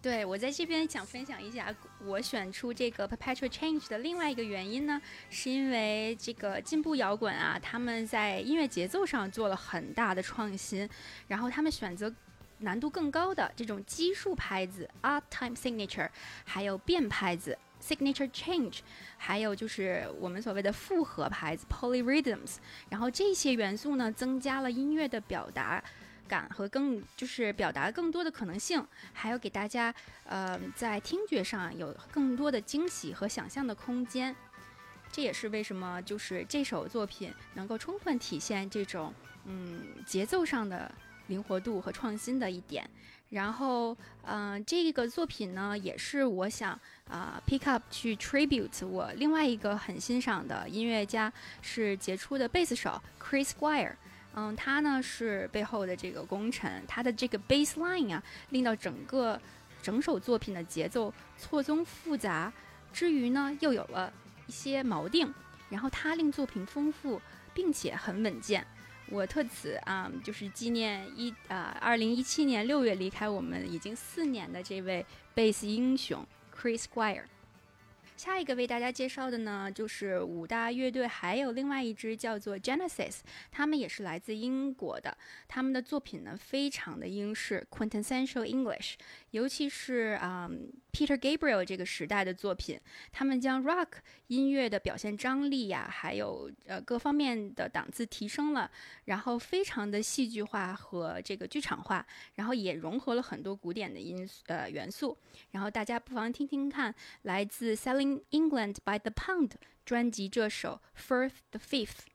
对我在这边想分享一下，我选出这个 Perpetual Change 的另外一个原因呢，是因为这个进步摇滚啊，他们在音乐节奏上做了很大的创新，然后他们选择。难度更高的这种奇数拍子 Art Time Signature，还有变拍子 Signature Change，还有就是我们所谓的复合拍子 Polyrhythms，然后这些元素呢，增加了音乐的表达感和更就是表达更多的可能性，还有给大家呃在听觉上有更多的惊喜和想象的空间。这也是为什么就是这首作品能够充分体现这种嗯节奏上的灵活度和创新的一点。然后，嗯、这个作品呢，也是我想啊、pick up 去 tribute 我另外一个很欣赏的音乐家，是杰出的贝斯手 Chris Squire。嗯，他呢是背后的这个功臣，他的这个 bass line 啊，令到整个整首作品的节奏错综复杂，之余呢又有了一些锚定，然后他令作品丰富并且很稳健。我特此啊、就是纪念一啊，二零一七年六月离开我们已经四年的这位贝斯英雄 Chris Squire。下一个为大家介绍的呢，就是五大乐队，还有另外一支叫做 Genesis，他们也是来自英国的。他们的作品呢，非常的英式 （quintessential English），尤其是啊、Peter Gabriel 这个时代的作品，他们将 rock 音乐的表现张力呀，还有呃各方面的档次提升了，然后非常的戏剧化和这个剧场化，然后也融合了很多古典的因素呃元素。然后大家不妨听听看，来自 Selling England by the Pound 专辑这首 Firth the Fifth。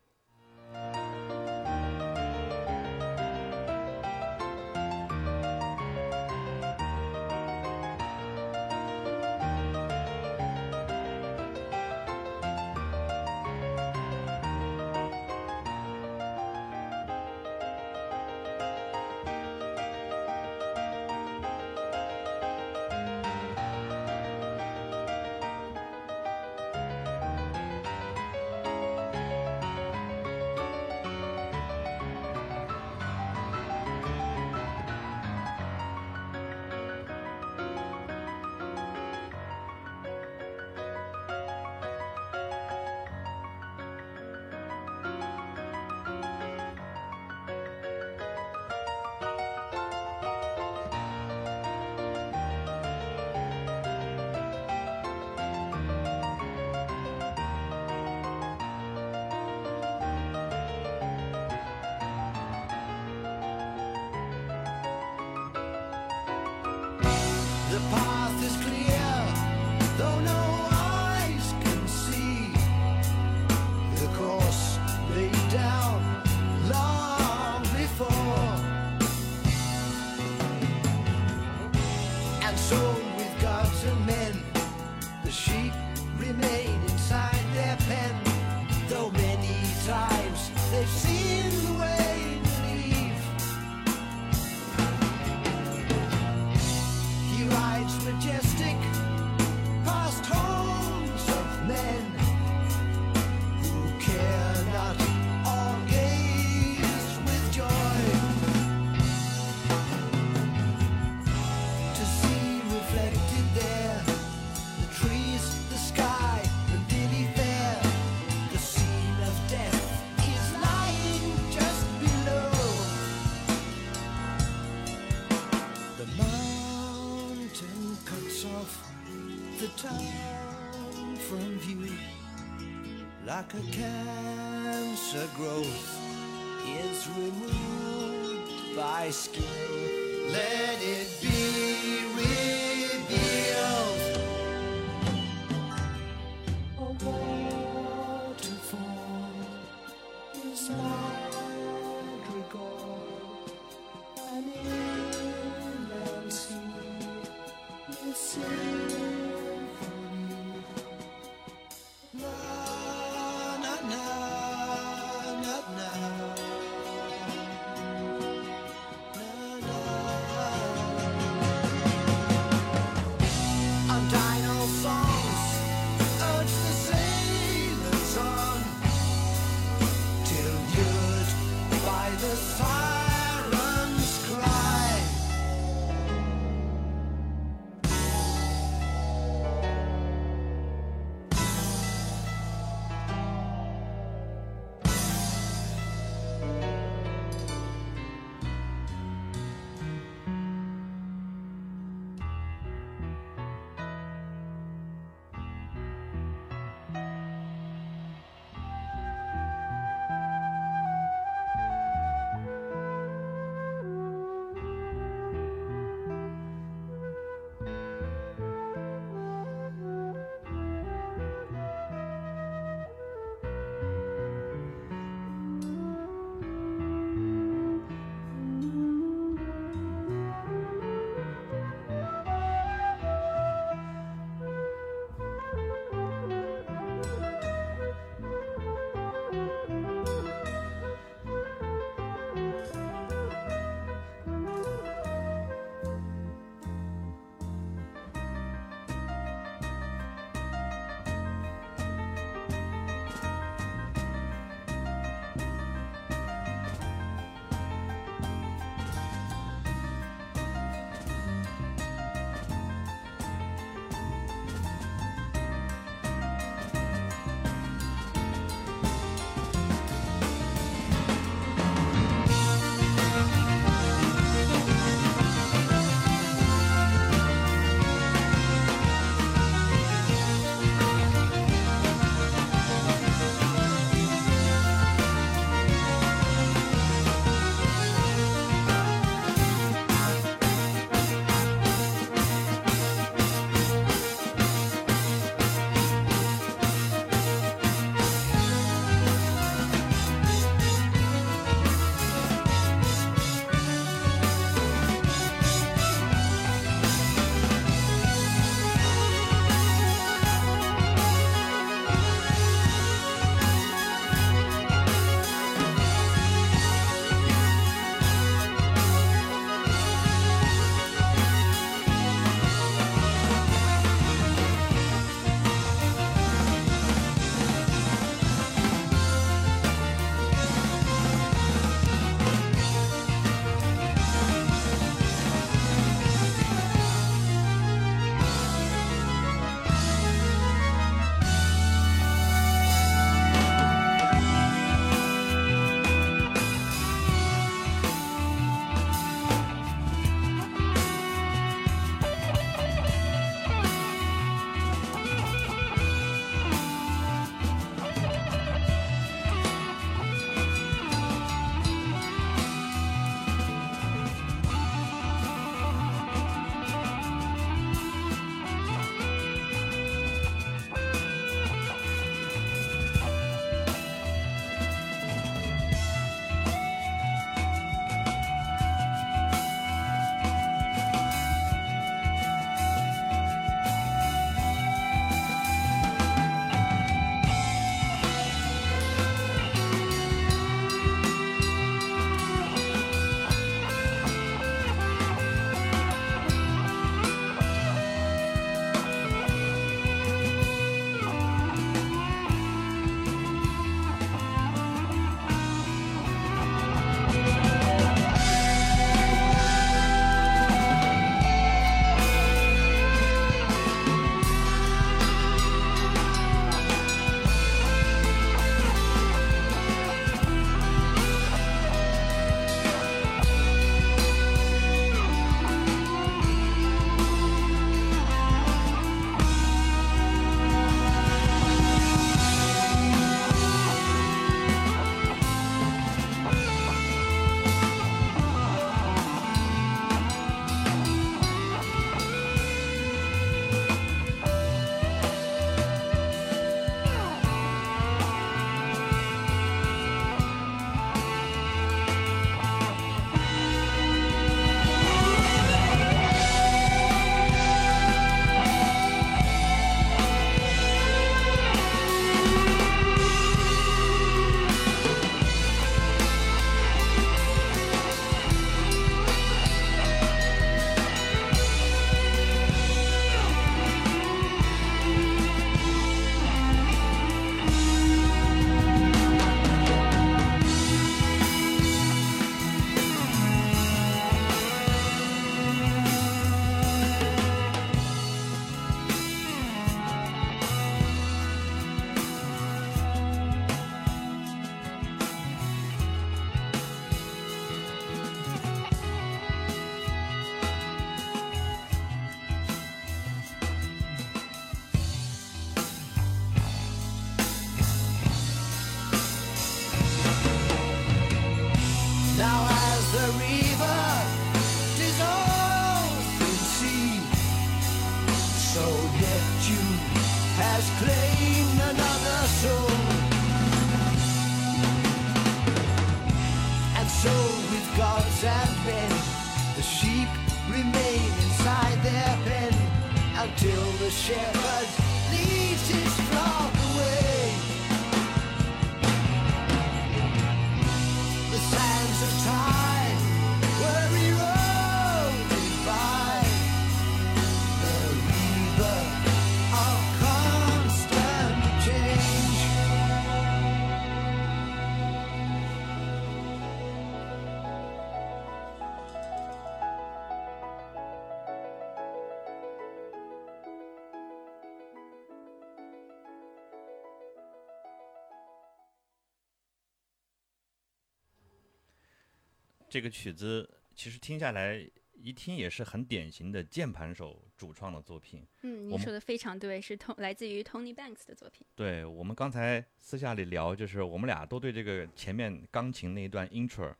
这个曲子其实听下来一听也是很典型的键盘手主创的作品。嗯，你说的非常对，是通来自于 Tony Banks 的作品。对我们刚才私下里聊，就是我们俩都对这个前面钢琴那一段 intro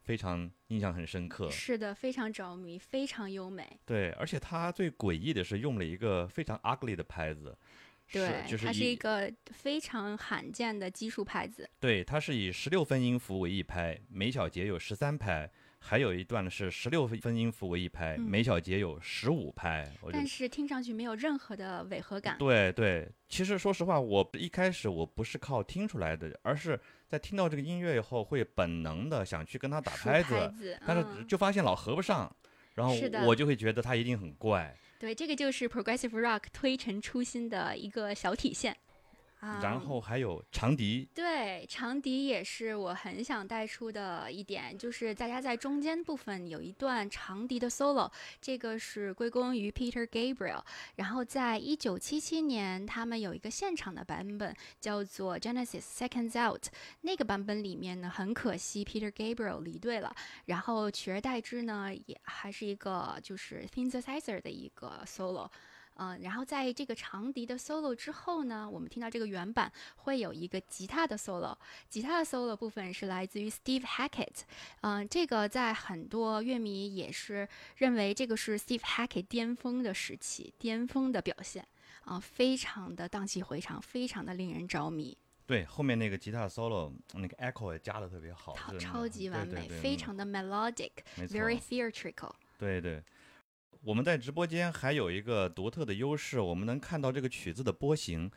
非常印象很深刻。是的，非常着迷，非常优美。对，而且他最诡异的是用了一个非常 ugly 的拍子，对，是就是它是一个非常罕见的奇数拍子。对，它是以十六分音符为一拍，每小节有十三拍，还有一段呢是十六分音符为一拍，嗯每小节有十五拍。但是听上去没有任何的违和感。对对，其实说实话，我一开始我不是靠听出来的，而是在听到这个音乐以后，会本能的想去跟他打数拍拍子，但是嗯就发现老合不上，然后我就会觉得他一定很怪。对，这个就是 progressive rock 推陈出新的一个小体现。啊、然后还有长笛，对长笛也是我很想带出的一点，就是大家在中间部分有一段长笛的 solo，这个是归功于 Peter Gabriel。然后在一九七七年，他们有一个现场的版本叫做 Genesis Seconds Out，那个版本里面呢，很可惜 Peter Gabriel 离队了，然后取而代之呢，也还是一个就是 synthesizer 的一个 solo。嗯，然后在这个长笛的 solo 之后呢，我们听到这个原版会有一个吉他的 solo，吉他的 solo 部分是来自于 Steve Hackett，嗯，这个在很多乐迷也是认为这个是 Steve Hackett 巅峰的时期，巅峰的表现啊，非常的荡气回肠，非常的令人着迷，对，后面那个吉他 solo 那个 echo 也加的特别好，超超级完美，对对对嗯非常的 melodic，very theatrical。对对，我们在直播间还有一个独特的优势，我们能看到这个曲子的波形。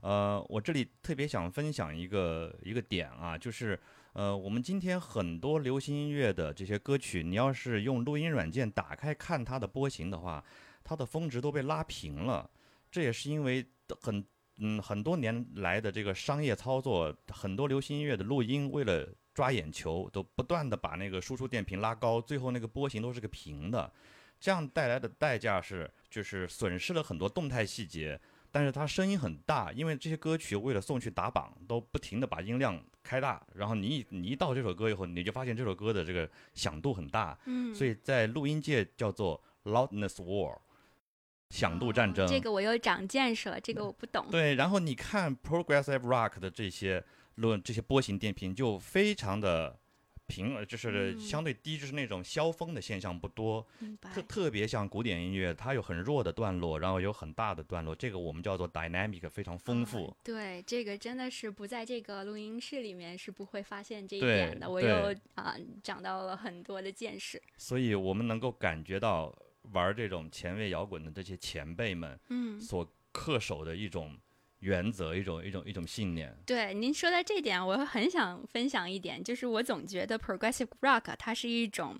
呃，我这里特别想分享一个一个点啊，就是呃，我们今天很多流行音乐的这些歌曲，你要是用录音软件打开看它的波形的话，它的峰值都被拉平了。这也是因为很嗯很多年来的这个商业操作，很多流行音乐的录音为了抓眼球，都不断的把那个输出电平拉高，最后那个波形都是个平的。这样带来的代价是，就是损失了很多动态细节，但是它声音很大，因为这些歌曲为了送去打榜，都不停的把音量开大，然后你一你一到这首歌以后，你就发现这首歌的这个响度很大，嗯，所以在录音界叫做 loudness war，响度战争。哦这个我又长见识了，这个我不懂。对，然后你看 progressive rock 的这些论这些波形电平就非常的平，呃就是嗯相对低，就是那种消峰的现象不多，特。特别像古典音乐，它有很弱的段落，然后有很大的段落，这个我们叫做 dynamic，非常丰富。啊对，这个真的是不在这个录音室里面是不会发现这一点的。我又啊、长到了很多的见识。所以我们能够感觉到玩这种前卫摇滚的这些前辈们嗯，所恪守的一种原则，一种一种一种信念。对，您说到这点，我很想分享一点，就是我总觉得 progressive rock 它是一种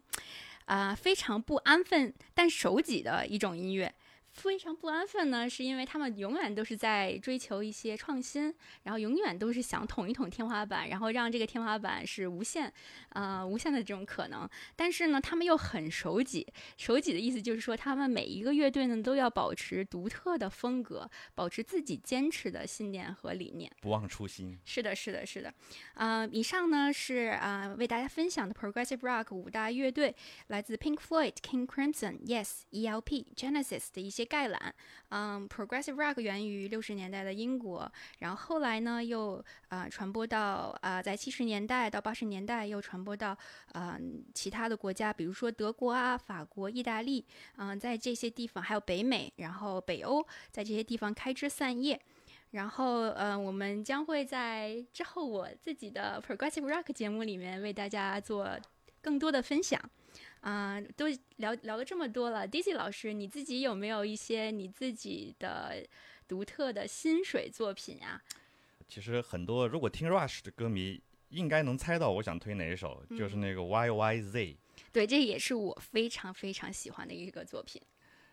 啊、非常不安分但守己的一种音乐。非常不安分呢，是因为他们永远都是在追求一些创新，然后永远都是想捅一捅天花板，然后让这个天花板是无限，呃，无限的这种可能。但是呢，他们又很守己。守己的意思就是说，他们每一个乐队呢都要保持独特的风格，保持自己坚持的信念和理念。不忘初心，是的，是的，是的。呃，以上呢是啊、为大家分享的 progressive rock 五大乐队，来自 Pink Floyd、King Crimson、Yes、ELP、Genesis 的一些概览。嗯，progressive rock 源于六十年代的英国，然后后来呢又啊、传播到啊、在七十年代到八十年代又传播到啊其他的国家，比如说德国啊、法国、意大利，嗯、在这些地方还有北美，然后北欧，在这些地方开枝散叶。然后，呃，我们将会在之后我自己的 Progressive Rock 节目里面为大家做更多的分享。啊、都聊聊了这么多了，Daisy 老师，你自己有没有一些你自己的独特的薪水作品啊？其实很多如果听 Rush 的歌迷应该能猜到我想推哪一首，就是那个 Y Y Z。对，这也是我非常非常喜欢的一个作品。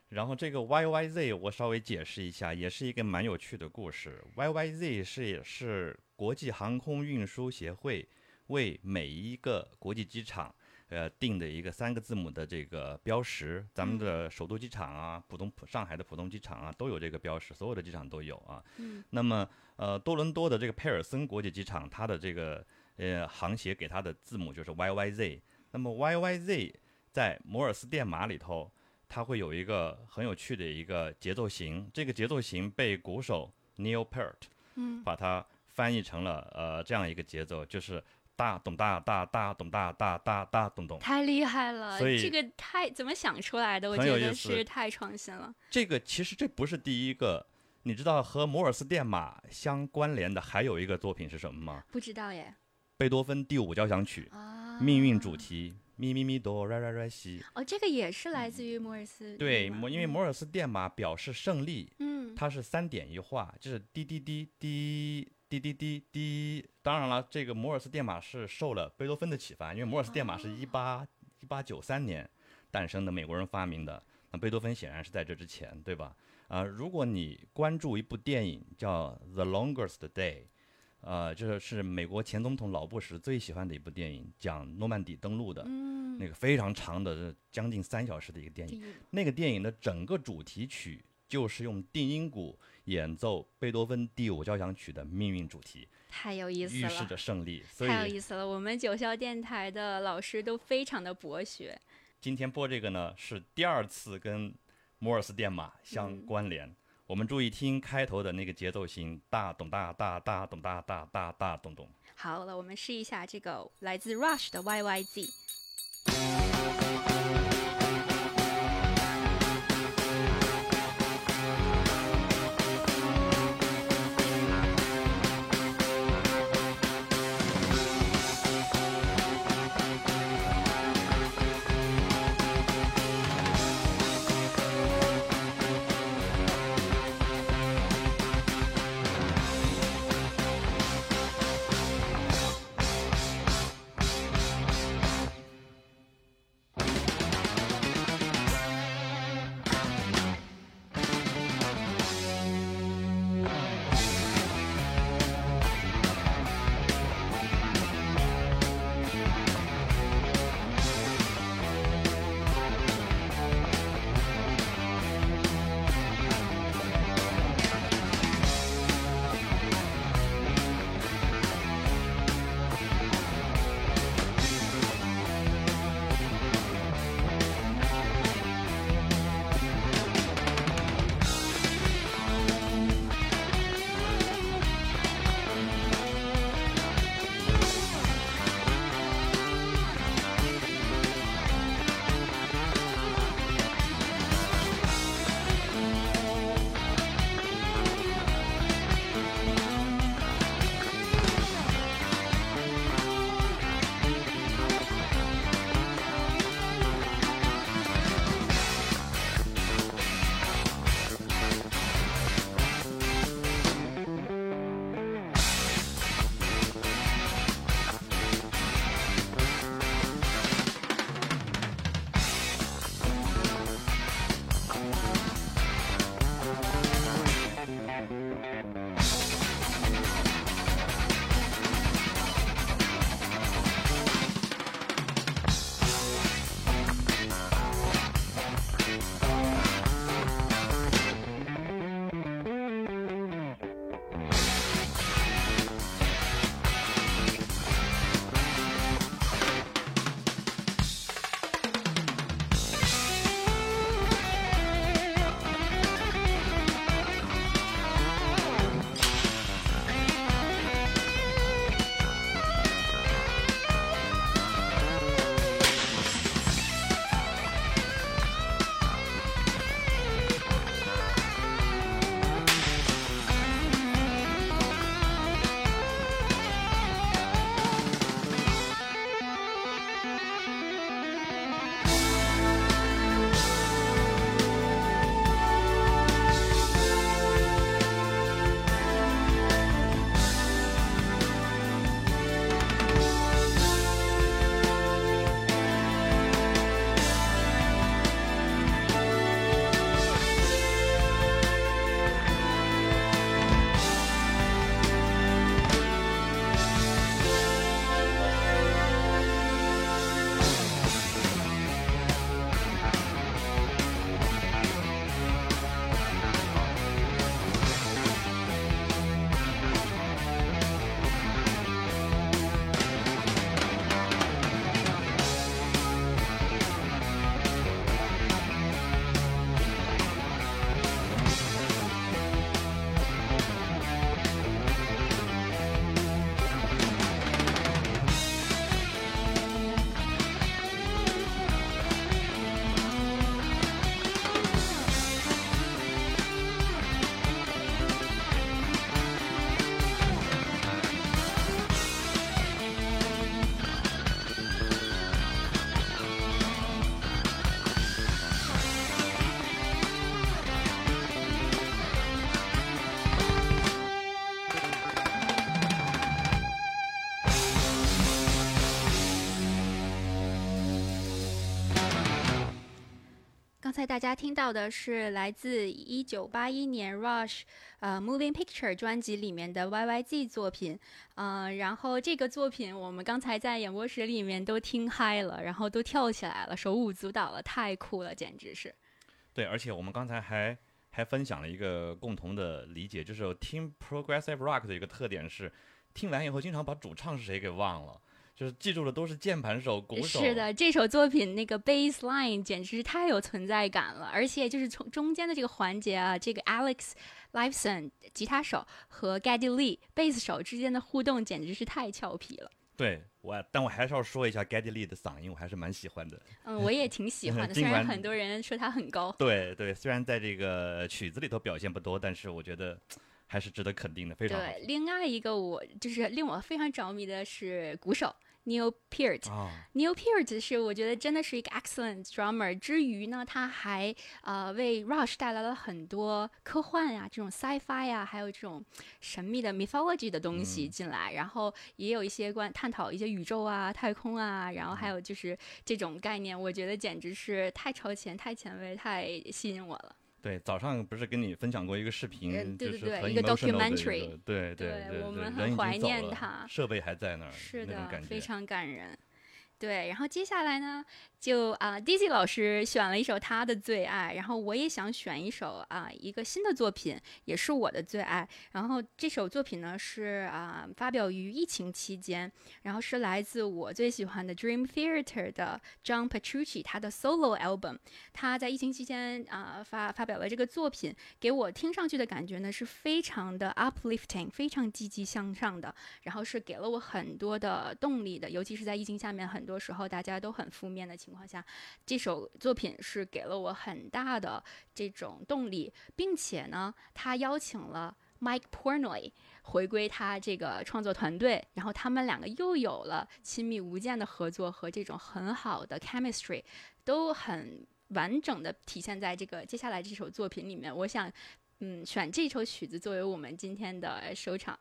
然后这个 YYZ 我稍微解释一下，也是一个蛮有趣的故事。YYZ 是也是国际航空运输协会为每一个国际机场呃定的一个三个字母的这个标识。咱们的首都机场啊，浦东上海的浦东机场啊都有这个标识，所有的机场都有啊。嗯。那么呃多伦多的这个佩尔森国际机场，它的这个呃航协给它的字母就是 YYZ。那么 YYZ 在摩尔斯电码里头。它会有一个很有趣的一个节奏型，这个节奏型被鼓手 Neil Peart 嗯把它翻译成了呃这样一个节奏，就是大咚大大大咚大大大大咚咚。太厉害了，所以这个太怎么想出来的？我觉得是太创新了。这个其实这不是第一个，你知道和摩尔斯电码相关联的还有一个作品是什么吗？不知道耶。贝多芬第五交响曲啊，命运主题咪咪咪哆瑞瑞瑞西。哦，这个也是来自于摩尔斯。对，吗摩因为摩尔斯电码表示胜利，嗯它是三点一画，就是滴滴滴滴滴滴滴滴。当然了，这个摩尔斯电码是受了贝多芬的启发，因为摩尔斯电码是一八一八九三年诞生的，美国人发明的。那贝多芬显然是在这之前，对吧？啊、如果你关注一部电影叫《The Longest Day》，呃，这是美国前总统老布什最喜欢的一部电影，讲诺曼底登陆的。嗯，那个非常长的，将近三小时的一个电影。那个电影的整个主题曲就是用定音鼓演奏贝多芬第五交响曲的命运主题，太有意思了预示。着胜利。所太有意思了，我们九霄电台的老师都非常的博学。今天播这个呢，是第二次跟摩尔斯电码相关联。我们注意听开头的那个节奏型，大咚大大大咚大大大大咚咚。好了，我们试一下这个来自 Rush 的 YYZ。大家听到的是来自一九八一年 Rush 呃 Moving Picture 专辑里面的 YYZ 作品，嗯、然后这个作品我们刚才在演播室里面都听嗨了，然后都跳起来了，手舞足蹈了，太酷了，简直是。对，而且我们刚才还还分享了一个共同的理解，就是听 progressive rock 的一个特点是，听完以后经常把主唱是谁给忘了，就是记住的都是键盘手、鼓手。是的，这首作品那个 bass line 简直是太有存在感了，而且就是从中间的这个环节啊，这个 Alex Lifeson 吉他手和 Gaddy Lee 贝斯手之间的互动简直是太俏皮了。对我，但我还是要说一下 Gaddy Lee 的嗓音，我还是蛮喜欢的。嗯，我也挺喜欢的，虽然很多人说他很高。对对，虽然在这个曲子里头表现不多，但是我觉得还是值得肯定的，非常好对，另外一个我就是令我非常着迷的是鼓手 Neil Peart。啊。Neil Peart 是我觉得真的是一个 excellent drummer，之余呢，他还呃为 Rush 带来了很多科幻呀、这种 sci-fi 呀，还有这种神秘的 mythology 的东西嗯进来，然后也有一些关探讨一些宇宙啊、太空啊，然后还有就是这种概念，我觉得简直是太超前、太前卫、太吸引我了。对，早上不是跟你分享过一个视频，嗯对就是很对对一个 documentary 对对对对，我们很怀念他设备还在那儿，是的。非常感人。对，然后接下来呢，就啊、，Dizzy 老师选了一首他的最爱，然后我也想选一首啊、一个新的作品，也是我的最爱。然后这首作品呢是啊、发表于疫情期间，然后是来自我最喜欢的 Dream Theater 的 John Petrucci 他的 solo album。他在疫情期间啊、发发表了这个作品，给我听上去的感觉呢是非常的 uplifting，非常积极向上的。然后是给了我很多的动力的，尤其是在疫情下面，很多时候大家都很负面的情况下，这首作品是给了我很大的这种动力，并且呢，他邀请了 Mike Pornoy 回归他这个创作团队，然后他们两个又有了亲密无间的合作和这种很好的 chemistry，都很完整的体现在这个接下来这首作品里面。我想，嗯，选这首曲子作为我们今天的收场。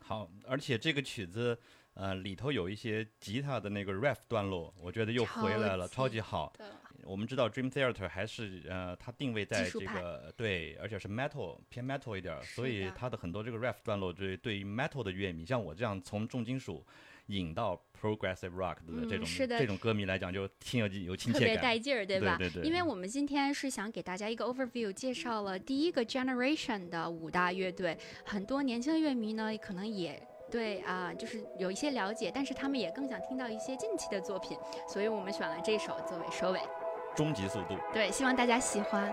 好，而且这个曲子呃里头有一些吉他的那个 riff 段落，我觉得又回来了，超级好。的我们知道 Dream Theater 还是呃，它定位在这个对，而且是 metal 偏 metal 一点儿，所以它的很多这个 riff 段落对对于 metal 的乐迷，像我这样从重金属引到 progressive rock 的这种、这种歌迷来讲，就挺有有亲切感特别。带劲儿，对吧？对对对因为我们今天是想给大家一个 overview，介绍了第一个 generation 的五大乐队，很多年轻的乐迷呢，可能也。对啊、就是有一些了解，但是他们也更想听到一些近期的作品，所以我们选了这首作为收尾。终极速度。对，希望大家喜欢。